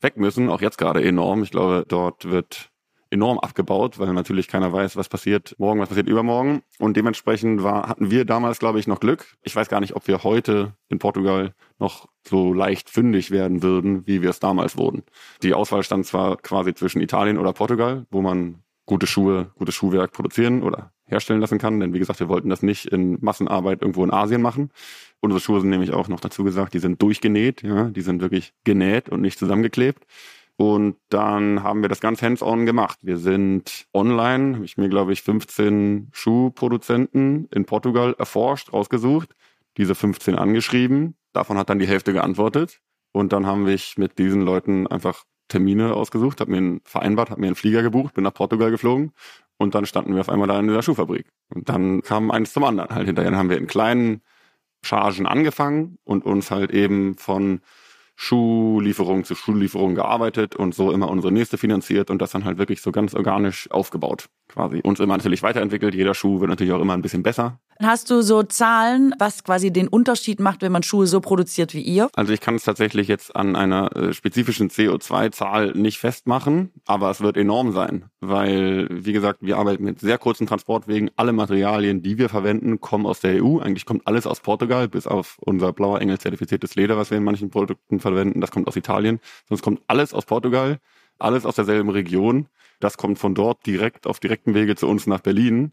weg müssen, auch jetzt gerade enorm. Ich glaube, dort wird enorm abgebaut, weil natürlich keiner weiß, was passiert morgen, was passiert übermorgen. Und dementsprechend war, hatten wir damals, glaube ich, noch Glück. Ich weiß gar nicht, ob wir heute in Portugal noch so leicht fündig werden würden, wie wir es damals wurden. Die Auswahl stand zwar quasi zwischen Italien oder Portugal, wo man gute Schuhe, gutes Schuhwerk produzieren oder herstellen lassen kann. Denn wie gesagt, wir wollten das nicht in Massenarbeit irgendwo in Asien machen. Unsere Schuhe sind nämlich auch noch dazu gesagt, die sind durchgenäht, ja, die sind wirklich genäht und nicht zusammengeklebt. Und dann haben wir das ganz hands-on gemacht. Wir sind online, habe ich mir, glaube ich, 15 Schuhproduzenten in Portugal erforscht, rausgesucht, diese 15 angeschrieben. Davon hat dann die Hälfte geantwortet. Und dann haben wir mit diesen Leuten einfach Termine ausgesucht, habe mir einen vereinbart, habe mir einen Flieger gebucht, bin nach Portugal geflogen und dann standen wir auf einmal da in dieser Schuhfabrik. Und dann kam eins zum anderen. Halt hinterher haben wir in kleinen Chargen angefangen und uns halt eben von Schuhlieferung zu Schullieferung gearbeitet und so immer unsere nächste finanziert und das dann halt wirklich so ganz organisch aufgebaut quasi. Uns immer natürlich weiterentwickelt. Jeder Schuh wird natürlich auch immer ein bisschen besser. Hast du so Zahlen, was quasi den Unterschied macht, wenn man Schuhe so produziert wie ihr? Also ich kann es tatsächlich jetzt an einer äh, spezifischen CO2-Zahl nicht festmachen, aber es wird enorm sein, weil, wie gesagt, wir arbeiten mit sehr kurzen Transportwegen. Alle Materialien, die wir verwenden, kommen aus der EU. Eigentlich kommt alles aus Portugal, bis auf unser blauer Engel zertifiziertes Leder, was wir in manchen Produkten verwenden. Das kommt aus Italien. Sonst kommt alles aus Portugal, alles aus derselben Region. Das kommt von dort direkt auf direktem Wege zu uns nach Berlin.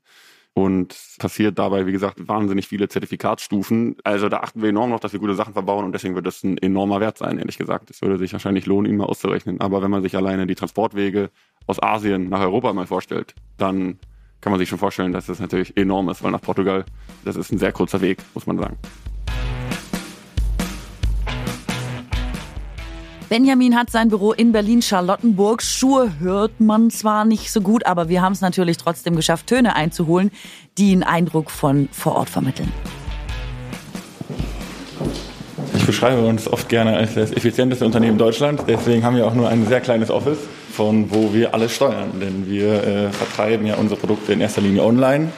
Und passiert dabei, wie gesagt, wahnsinnig viele Zertifikatsstufen. Also da achten wir enorm noch, dass wir gute Sachen verbauen und deswegen wird das ein enormer Wert sein, ehrlich gesagt. Es würde sich wahrscheinlich lohnen, ihn mal auszurechnen. Aber wenn man sich alleine die Transportwege aus Asien nach Europa mal vorstellt, dann kann man sich schon vorstellen, dass das natürlich enorm ist, weil nach Portugal, das ist ein sehr kurzer Weg, muss man sagen. Benjamin hat sein Büro in Berlin-Charlottenburg. Schuhe hört man zwar nicht so gut, aber wir haben es natürlich trotzdem geschafft, Töne einzuholen, die einen Eindruck von vor Ort vermitteln. Ich beschreibe uns oft gerne als das effizienteste Unternehmen Deutschlands. Deswegen haben wir auch nur ein sehr kleines Office, von wo wir alles steuern. Denn wir äh, vertreiben ja unsere Produkte in erster Linie online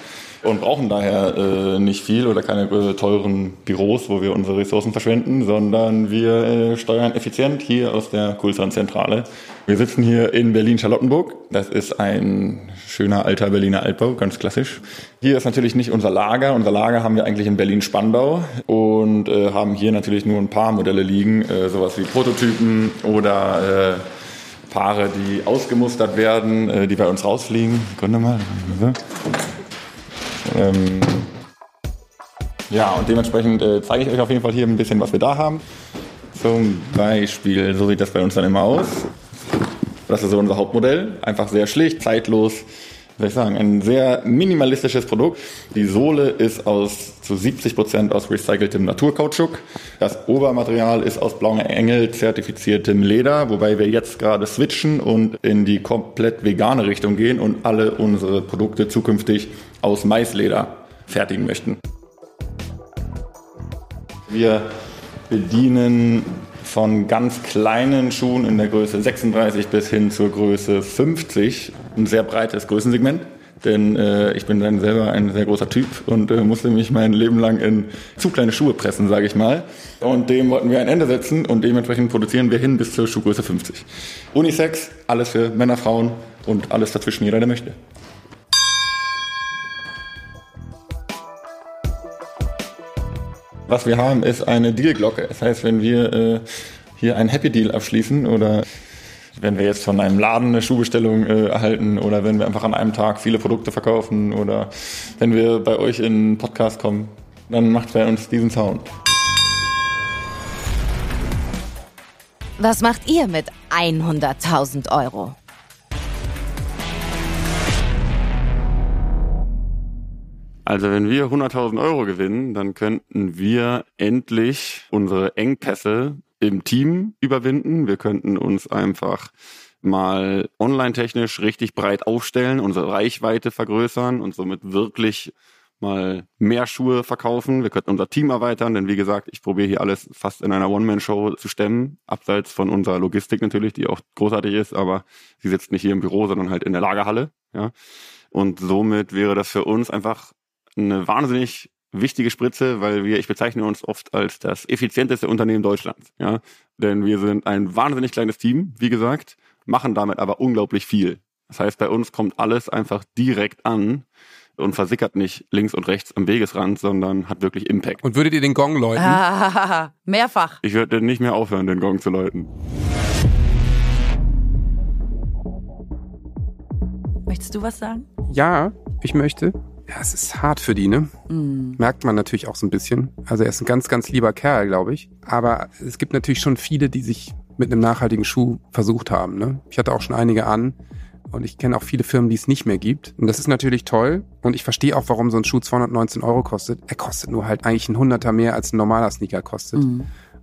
und brauchen daher äh, nicht viel oder keine äh, teuren Büros, wo wir unsere Ressourcen verschwenden, sondern wir äh, steuern effizient hier aus der Kulsan-Zentrale. Wir sitzen hier in Berlin-Charlottenburg. Das ist ein schöner alter Berliner Altbau, ganz klassisch. Hier ist natürlich nicht unser Lager. Unser Lager haben wir eigentlich in Berlin-Spandau und äh, haben hier natürlich nur ein paar Modelle liegen, äh, sowas wie Prototypen oder äh, Paare, die ausgemustert werden, die bei uns rausfliegen. Gründe mal. Ähm, ja, und dementsprechend äh, zeige ich euch auf jeden Fall hier ein bisschen, was wir da haben. Zum Beispiel, so sieht das bei uns dann immer aus. Das ist so unser Hauptmodell. Einfach sehr schlicht, zeitlos. Soll ich sagen, ein sehr minimalistisches Produkt. Die Sohle ist aus zu 70 Prozent aus recyceltem Naturkautschuk. Das Obermaterial ist aus Blauer Engel zertifiziertem Leder, wobei wir jetzt gerade switchen und in die komplett vegane Richtung gehen und alle unsere Produkte zukünftig aus Maisleder fertigen möchten. Wir bedienen von ganz kleinen Schuhen in der Größe 36 bis hin zur Größe 50 ein sehr breites Größensegment. Denn äh, ich bin dann selber ein sehr großer Typ und äh, musste mich mein Leben lang in zu kleine Schuhe pressen, sage ich mal. Und dem wollten wir ein Ende setzen und dementsprechend produzieren wir hin bis zur Schuhgröße 50. Unisex, alles für Männer, Frauen und alles dazwischen, jeder, der möchte. Was wir haben, ist eine Dealglocke. Das heißt, wenn wir äh, hier einen Happy Deal abschließen oder wenn wir jetzt von einem Laden eine Schuhbestellung äh, erhalten oder wenn wir einfach an einem Tag viele Produkte verkaufen oder wenn wir bei euch in einen Podcast kommen, dann macht bei uns diesen Sound. Was macht ihr mit 100.000 Euro? Also wenn wir 100.000 Euro gewinnen, dann könnten wir endlich unsere Engpässe im Team überwinden. Wir könnten uns einfach mal online-technisch richtig breit aufstellen, unsere Reichweite vergrößern und somit wirklich mal mehr Schuhe verkaufen. Wir könnten unser Team erweitern, denn wie gesagt, ich probiere hier alles fast in einer One-Man-Show zu stemmen, abseits von unserer Logistik natürlich, die auch großartig ist, aber sie sitzt nicht hier im Büro, sondern halt in der Lagerhalle. Ja. Und somit wäre das für uns einfach eine wahnsinnig wichtige Spritze, weil wir, ich bezeichne uns oft als das effizienteste Unternehmen Deutschlands. Ja? Denn wir sind ein wahnsinnig kleines Team, wie gesagt, machen damit aber unglaublich viel. Das heißt, bei uns kommt alles einfach direkt an und versickert nicht links und rechts am Wegesrand, sondern hat wirklich Impact. Und würdet ihr den Gong läuten? Ah, [LAUGHS] mehrfach. Ich würde nicht mehr aufhören, den Gong zu läuten. Möchtest du was sagen? Ja, ich möchte. Ja, es ist hart für die, ne? Merkt man natürlich auch so ein bisschen. Also er ist ein ganz, ganz lieber Kerl, glaube ich. Aber es gibt natürlich schon viele, die sich mit einem nachhaltigen Schuh versucht haben. Ne? Ich hatte auch schon einige an und ich kenne auch viele Firmen, die es nicht mehr gibt. Und das ist natürlich toll. Und ich verstehe auch, warum so ein Schuh 219 Euro kostet. Er kostet nur halt eigentlich ein Hunderter mehr, als ein normaler Sneaker kostet.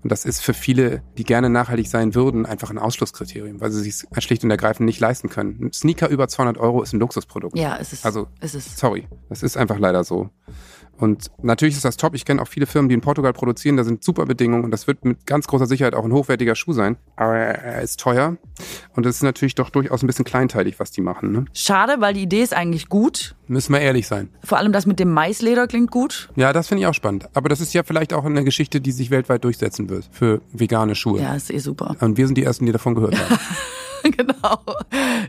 Und das ist für viele, die gerne nachhaltig sein würden, einfach ein Ausschlusskriterium, weil sie sich schlicht und ergreifend nicht leisten können. Ein Sneaker über 200 Euro ist ein Luxusprodukt. Ja, es ist. Also, es ist. sorry, das ist einfach leider so. Und natürlich ist das top. Ich kenne auch viele Firmen, die in Portugal produzieren. Da sind super Bedingungen und das wird mit ganz großer Sicherheit auch ein hochwertiger Schuh sein. Aber er ist teuer und es ist natürlich doch durchaus ein bisschen kleinteilig, was die machen. Ne? Schade, weil die Idee ist eigentlich gut. Müssen wir ehrlich sein. Vor allem das mit dem Maisleder klingt gut. Ja, das finde ich auch spannend. Aber das ist ja vielleicht auch eine Geschichte, die sich weltweit durchsetzen wird für vegane Schuhe. Ja, ist eh super. Und wir sind die Ersten, die davon gehört haben. [LAUGHS] [LAUGHS] genau.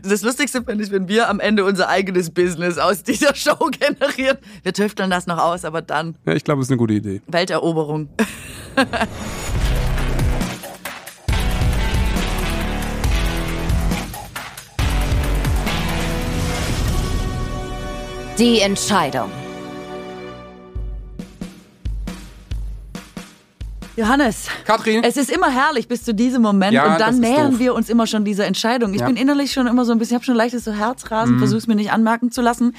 Das Lustigste finde ich, wenn wir am Ende unser eigenes Business aus dieser Show [LAUGHS] generieren. Wir tüfteln das noch aus, aber dann ja, ich glaube, es ist eine gute Idee. Welteroberung. [LAUGHS] Die Entscheidung. Johannes. Katrin? Es ist immer herrlich bis zu diesem Moment Ja, und dann nähern doof. wir uns immer schon dieser Entscheidung. Ich Ja. Mhm. bin innerlich schon immer so ein bisschen, ich habe schon leichtes so Herzrasen, versuch's mir nicht anmerken zu lassen.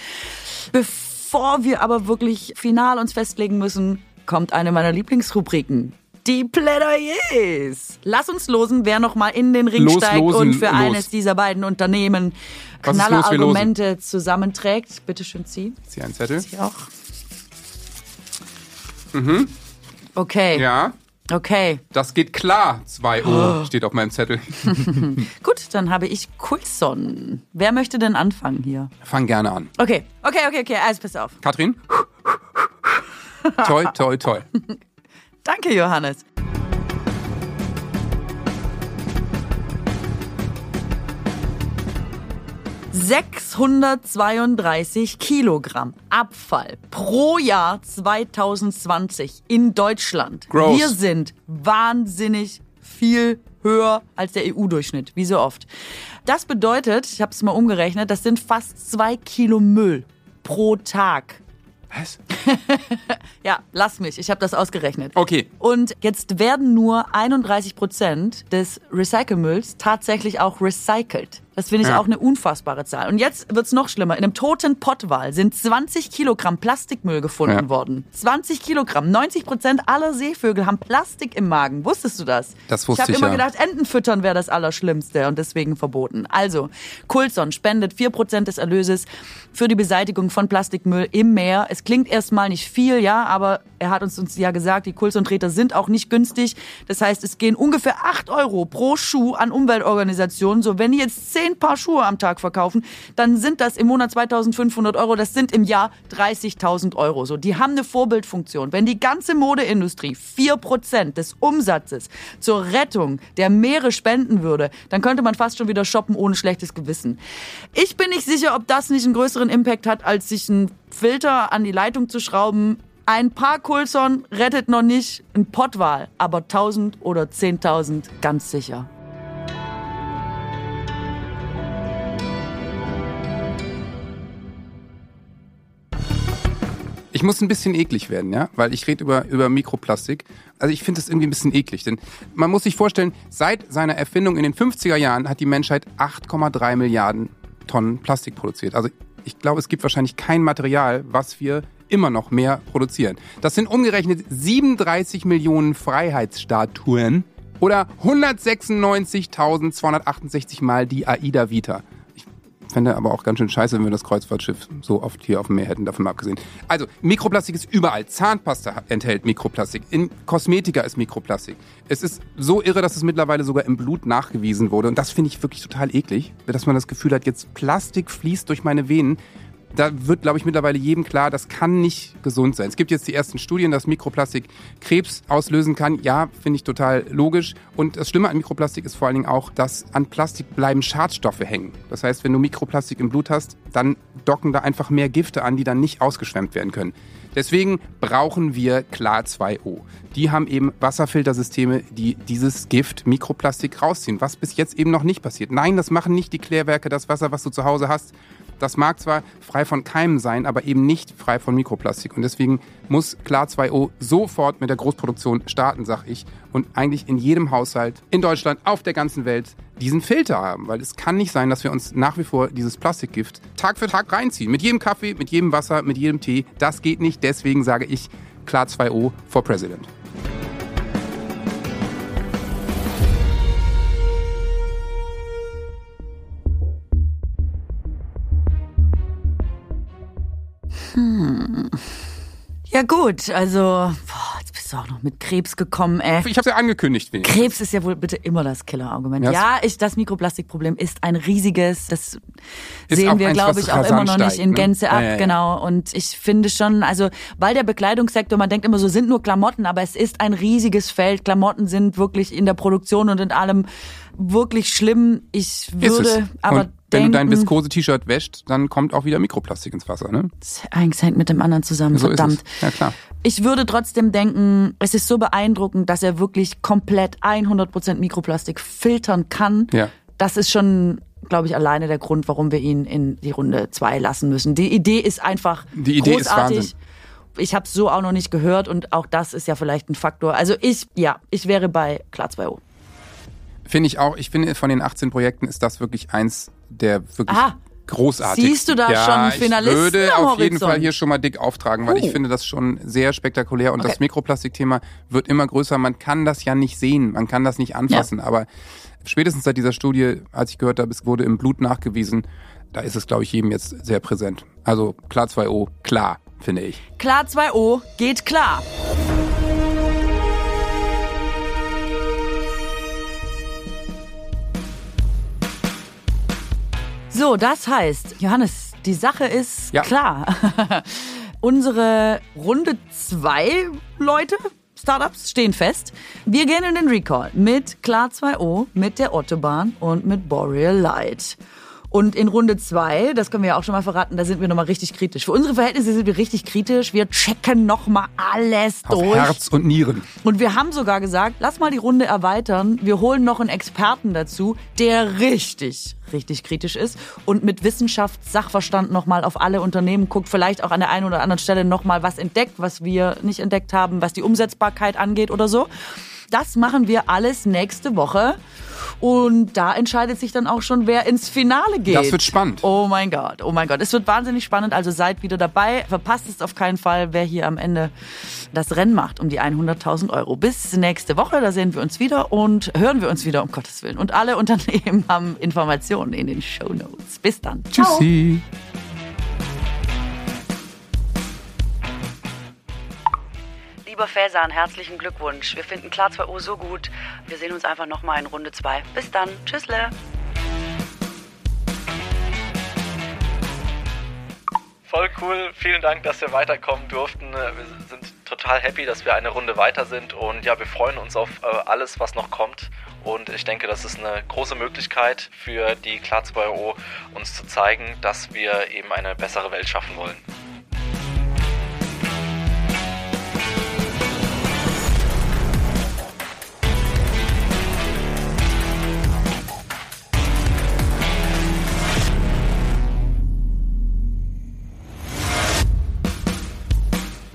Bevor wir aber wirklich final uns festlegen müssen, kommt eine meiner Lieblingsrubriken. Die Plädoyers. Lass uns losen, wer noch mal in den Ring Los, steigt losen, und für los. eines dieser beiden Unternehmen knaller. Argumente zusammenträgt. Bitte schön, zieh. Ist hier ein Zettel? Zieh auch. Okay. Mhm. Ja, Okay. das geht klar. 2 Uhr steht auf meinem Zettel. [LAUGHS] [LAUGHS] Gut, dann habe ich Coulson. Wer möchte denn anfangen hier? Fang gerne an. Okay, okay, okay, okay, also pass auf. Katrin? [LAUGHS] toi, toi, toi. Danke, Johannes. ...632 Kilogramm Abfall pro Jahr 2020 in Deutschland. Gross. Wir sind wahnsinnig viel höher als der EU-Durchschnitt, wie so oft. Das bedeutet, ich habe es mal umgerechnet, das sind fast zwei Kilo Müll pro Tag. Was? [LAUGHS] Ja, lass mich, ich habe das ausgerechnet. Okay. Und jetzt werden nur 31 Prozent des Recycelmülls tatsächlich auch recycelt. Das finde ich Ja. auch eine unfassbare Zahl. Und jetzt wird's noch schlimmer. In einem toten Pottwal sind 20 Kilogramm Plastikmüll gefunden Ja. worden. 20 Kilogramm. 90 Prozent aller Seevögel haben Plastik im Magen. Wusstest du das? Das wusste ich. ich, habe immer ja. gedacht, Enten füttern wäre das Allerschlimmste und deswegen verboten. Also, Coulson spendet 4 Prozent des Erlöses für die Beseitigung von Plastikmüll im Meer. Es klingt erstmal nicht viel, ja, aber er hat uns, uns ja gesagt, die Coulson-Treter sind auch nicht günstig. Das heißt, es gehen ungefähr 8 Euro pro Schuh an Umweltorganisationen. So, wenn die jetzt 10 Paar Schuhe am Tag verkaufen, dann sind das im Monat 2500 Euro. Das sind im Jahr 30.000 Euro. So, die haben eine Vorbildfunktion. Wenn die ganze Modeindustrie 4 Prozent des Umsatzes zur Rettung der Meere spenden würde, dann könnte man fast schon wieder shoppen ohne schlechtes Gewissen. Ich bin nicht sicher, ob das nicht einen größeren Impact hat, als sich einen Filter an die Leitung zu schrauben. Ein paar Coulson rettet noch nicht ein Pottwal, aber 1000 oder 10.000 ganz sicher. Ich muss ein bisschen eklig werden, ja, weil ich rede über, über Mikroplastik. Also ich finde das irgendwie ein bisschen eklig, denn man muss sich vorstellen, seit seiner Erfindung in den 50er Jahren hat die Menschheit 8,3 Milliarden Tonnen Plastik produziert. Also ich glaube, es gibt wahrscheinlich kein Material, was wir immer noch mehr produzieren. Das sind umgerechnet 37 Millionen Freiheitsstatuen oder 196.268 Mal die Aida Vita. Fände aber auch ganz schön scheiße, wenn wir das Kreuzfahrtschiff so oft hier auf dem Meer hätten, davon mal abgesehen. Also, Mikroplastik ist überall. Zahnpasta enthält Mikroplastik. In Kosmetika ist Mikroplastik. Es ist so irre, dass es mittlerweile sogar im Blut nachgewiesen wurde. Und das finde ich wirklich total eklig, dass man das Gefühl hat, jetzt Plastik fließt durch meine Venen. Da wird, glaube ich, mittlerweile jedem klar, das kann nicht gesund sein. Es gibt jetzt die ersten Studien, dass Mikroplastik Krebs auslösen kann. Ja, finde ich total logisch. Und das Schlimme an Mikroplastik ist vor allen Dingen auch, dass an Plastik bleiben Schadstoffe hängen. Das heißt, wenn du Mikroplastik im Blut hast, dann docken da einfach mehr Gifte an, die dann nicht ausgeschwemmt werden können. Deswegen brauchen wir Klar 2O. Die haben eben Wasserfiltersysteme, die dieses Gift Mikroplastik rausziehen, was bis jetzt eben noch nicht passiert. Nein, das machen nicht die Klärwerke, das Wasser, was du zu Hause hast. Das mag zwar frei von Keimen sein, aber eben nicht frei von Mikroplastik. Und deswegen muss Klar 2O sofort mit der Großproduktion starten, sag ich. Und eigentlich in jedem Haushalt in Deutschland, auf der ganzen Welt diesen Filter haben. Weil es kann nicht sein, dass wir uns nach wie vor dieses Plastikgift Tag für Tag reinziehen. Mit jedem Kaffee, mit jedem Wasser, mit jedem Tee. Das geht nicht. Deswegen sage ich Klar 2O for President. Ja gut, also boah, jetzt bist du auch noch mit Krebs gekommen, ey. Ich habe es ja angekündigt, wenigstens. Krebs ist ja wohl bitte immer das Killerargument. Ja, Ja, ich, das Mikroplastikproblem ist ein riesiges, das sehen wir, glaube ich, auch immer noch nicht in ne? Gänze ab. Ja, ja. Genau. Und ich finde schon, also, weil der Bekleidungssektor, man denkt immer so, sind nur Klamotten, aber es ist ein riesiges Feld. Klamotten sind wirklich in der Produktion und in allem wirklich schlimm. Ich würde aber wenn du dein Viskose-T-Shirt wäscht, dann kommt auch wieder Mikroplastik ins Wasser, ne? eins hängt mit dem anderen zusammen, So verdammt. ist. Ja, klar. Ich würde trotzdem denken, es ist so beeindruckend, dass er wirklich komplett 100% Mikroplastik filtern kann. Ja. Das ist schon, glaube ich, alleine der Grund, warum wir ihn in die Runde zwei lassen müssen. Die Idee ist einfach Die Idee ist großartig. Wahnsinn. ich habe es so auch noch nicht gehört und auch das ist ja vielleicht ein Faktor. Also ich, ja, ich wäre bei klar 2O. Finde ich auch. Ich finde, von den 18 Projekten ist das wirklich eins der wirklich Aha. großartig. Siehst du da ja, schon Finalisten Ich würde auf jeden? Fall hier schon mal dick auftragen, weil Uh. ich finde das schon sehr spektakulär und Okay. das Mikroplastikthema wird immer größer. Man kann das ja nicht sehen, man kann das nicht anfassen, aber spätestens seit dieser Studie, als ich gehört habe, es wurde im Blut nachgewiesen, da ist es, glaube ich, jedem jetzt sehr präsent. Also klar 2O, klar, finde ich. Klar 2O geht klar. So, das heißt, Johannes, die Sache ist Ja. klar. [LAUGHS] Unsere Runde zwei Leute, Startups, stehen fest. Wir gehen in den Recall mit Klar 2O, mit der Autobahn und mit Boreal Light. Und in Runde zwei, das können wir ja auch schon mal verraten, da sind wir nochmal richtig kritisch. Für unsere Verhältnisse sind wir richtig kritisch. Wir checken nochmal alles Auf durch. Herz und Nieren. Und wir haben sogar gesagt, lass mal die Runde erweitern. Wir holen noch einen Experten dazu, der richtig, richtig kritisch ist und mit Wissenschaftssachverstand nochmal auf alle Unternehmen guckt, vielleicht auch an der einen oder anderen Stelle nochmal was entdeckt, was wir nicht entdeckt haben, was die Umsetzbarkeit angeht oder so. Das machen wir alles nächste Woche. Und da entscheidet sich dann auch schon, wer ins Finale geht. Das wird spannend. Oh mein Gott, oh mein Gott. Es wird wahnsinnig spannend. Also seid wieder dabei. Verpasst es auf keinen Fall, wer hier am Ende das Rennen macht um die 100.000 Euro. Bis nächste Woche, da sehen wir uns wieder und hören wir uns wieder, um Gottes Willen. Und alle [LAUGHS] Unternehmen haben Informationen in den Show Notes. Bis dann. Ciao. Lieber Fasan, herzlichen Glückwunsch. Wir finden Klar 2O so gut. Wir sehen uns einfach nochmal in Runde 2. Bis dann. Tschüssle. Voll cool. Vielen Dank, dass wir weiterkommen durften. Wir sind total happy, dass wir eine Runde weiter sind und ja, wir freuen uns auf äh, alles, was noch kommt. Und ich denke, das ist eine große Möglichkeit für die Klar 2O, uns zu zeigen, dass wir eben eine bessere Welt schaffen wollen.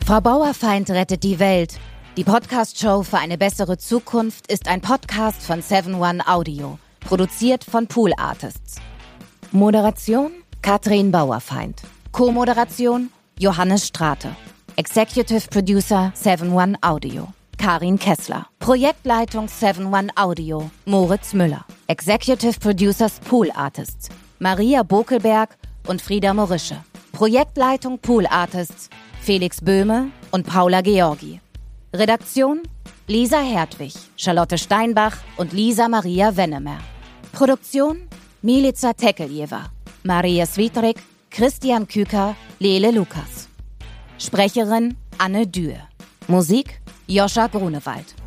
Frau Bauerfeind rettet die Welt. Die Podcast-Show für eine bessere Zukunft ist ein Podcast von 7-One Audio, produziert von Pool Artists. Moderation Katrin Bauerfeind. Co-Moderation Johannes Strate. Executive Producer 7-One Audio. Karin Kessler. Projektleitung 7-One Audio. Moritz Müller. Executive Producers Pool Artists. Maria Bokelberg und Frieda Morische. Projektleitung Pool Artists. Felix Böhme und Paula Georgi. Redaktion Lisa Hertwig, Charlotte Steinbach und Lisa Maria Wennemer. Produktion Milica Tekeljeva, Maria Svitrik, Christian Küker, Lele Lukas. Sprecherin Anne Dürr. Musik Joscha Grunewald.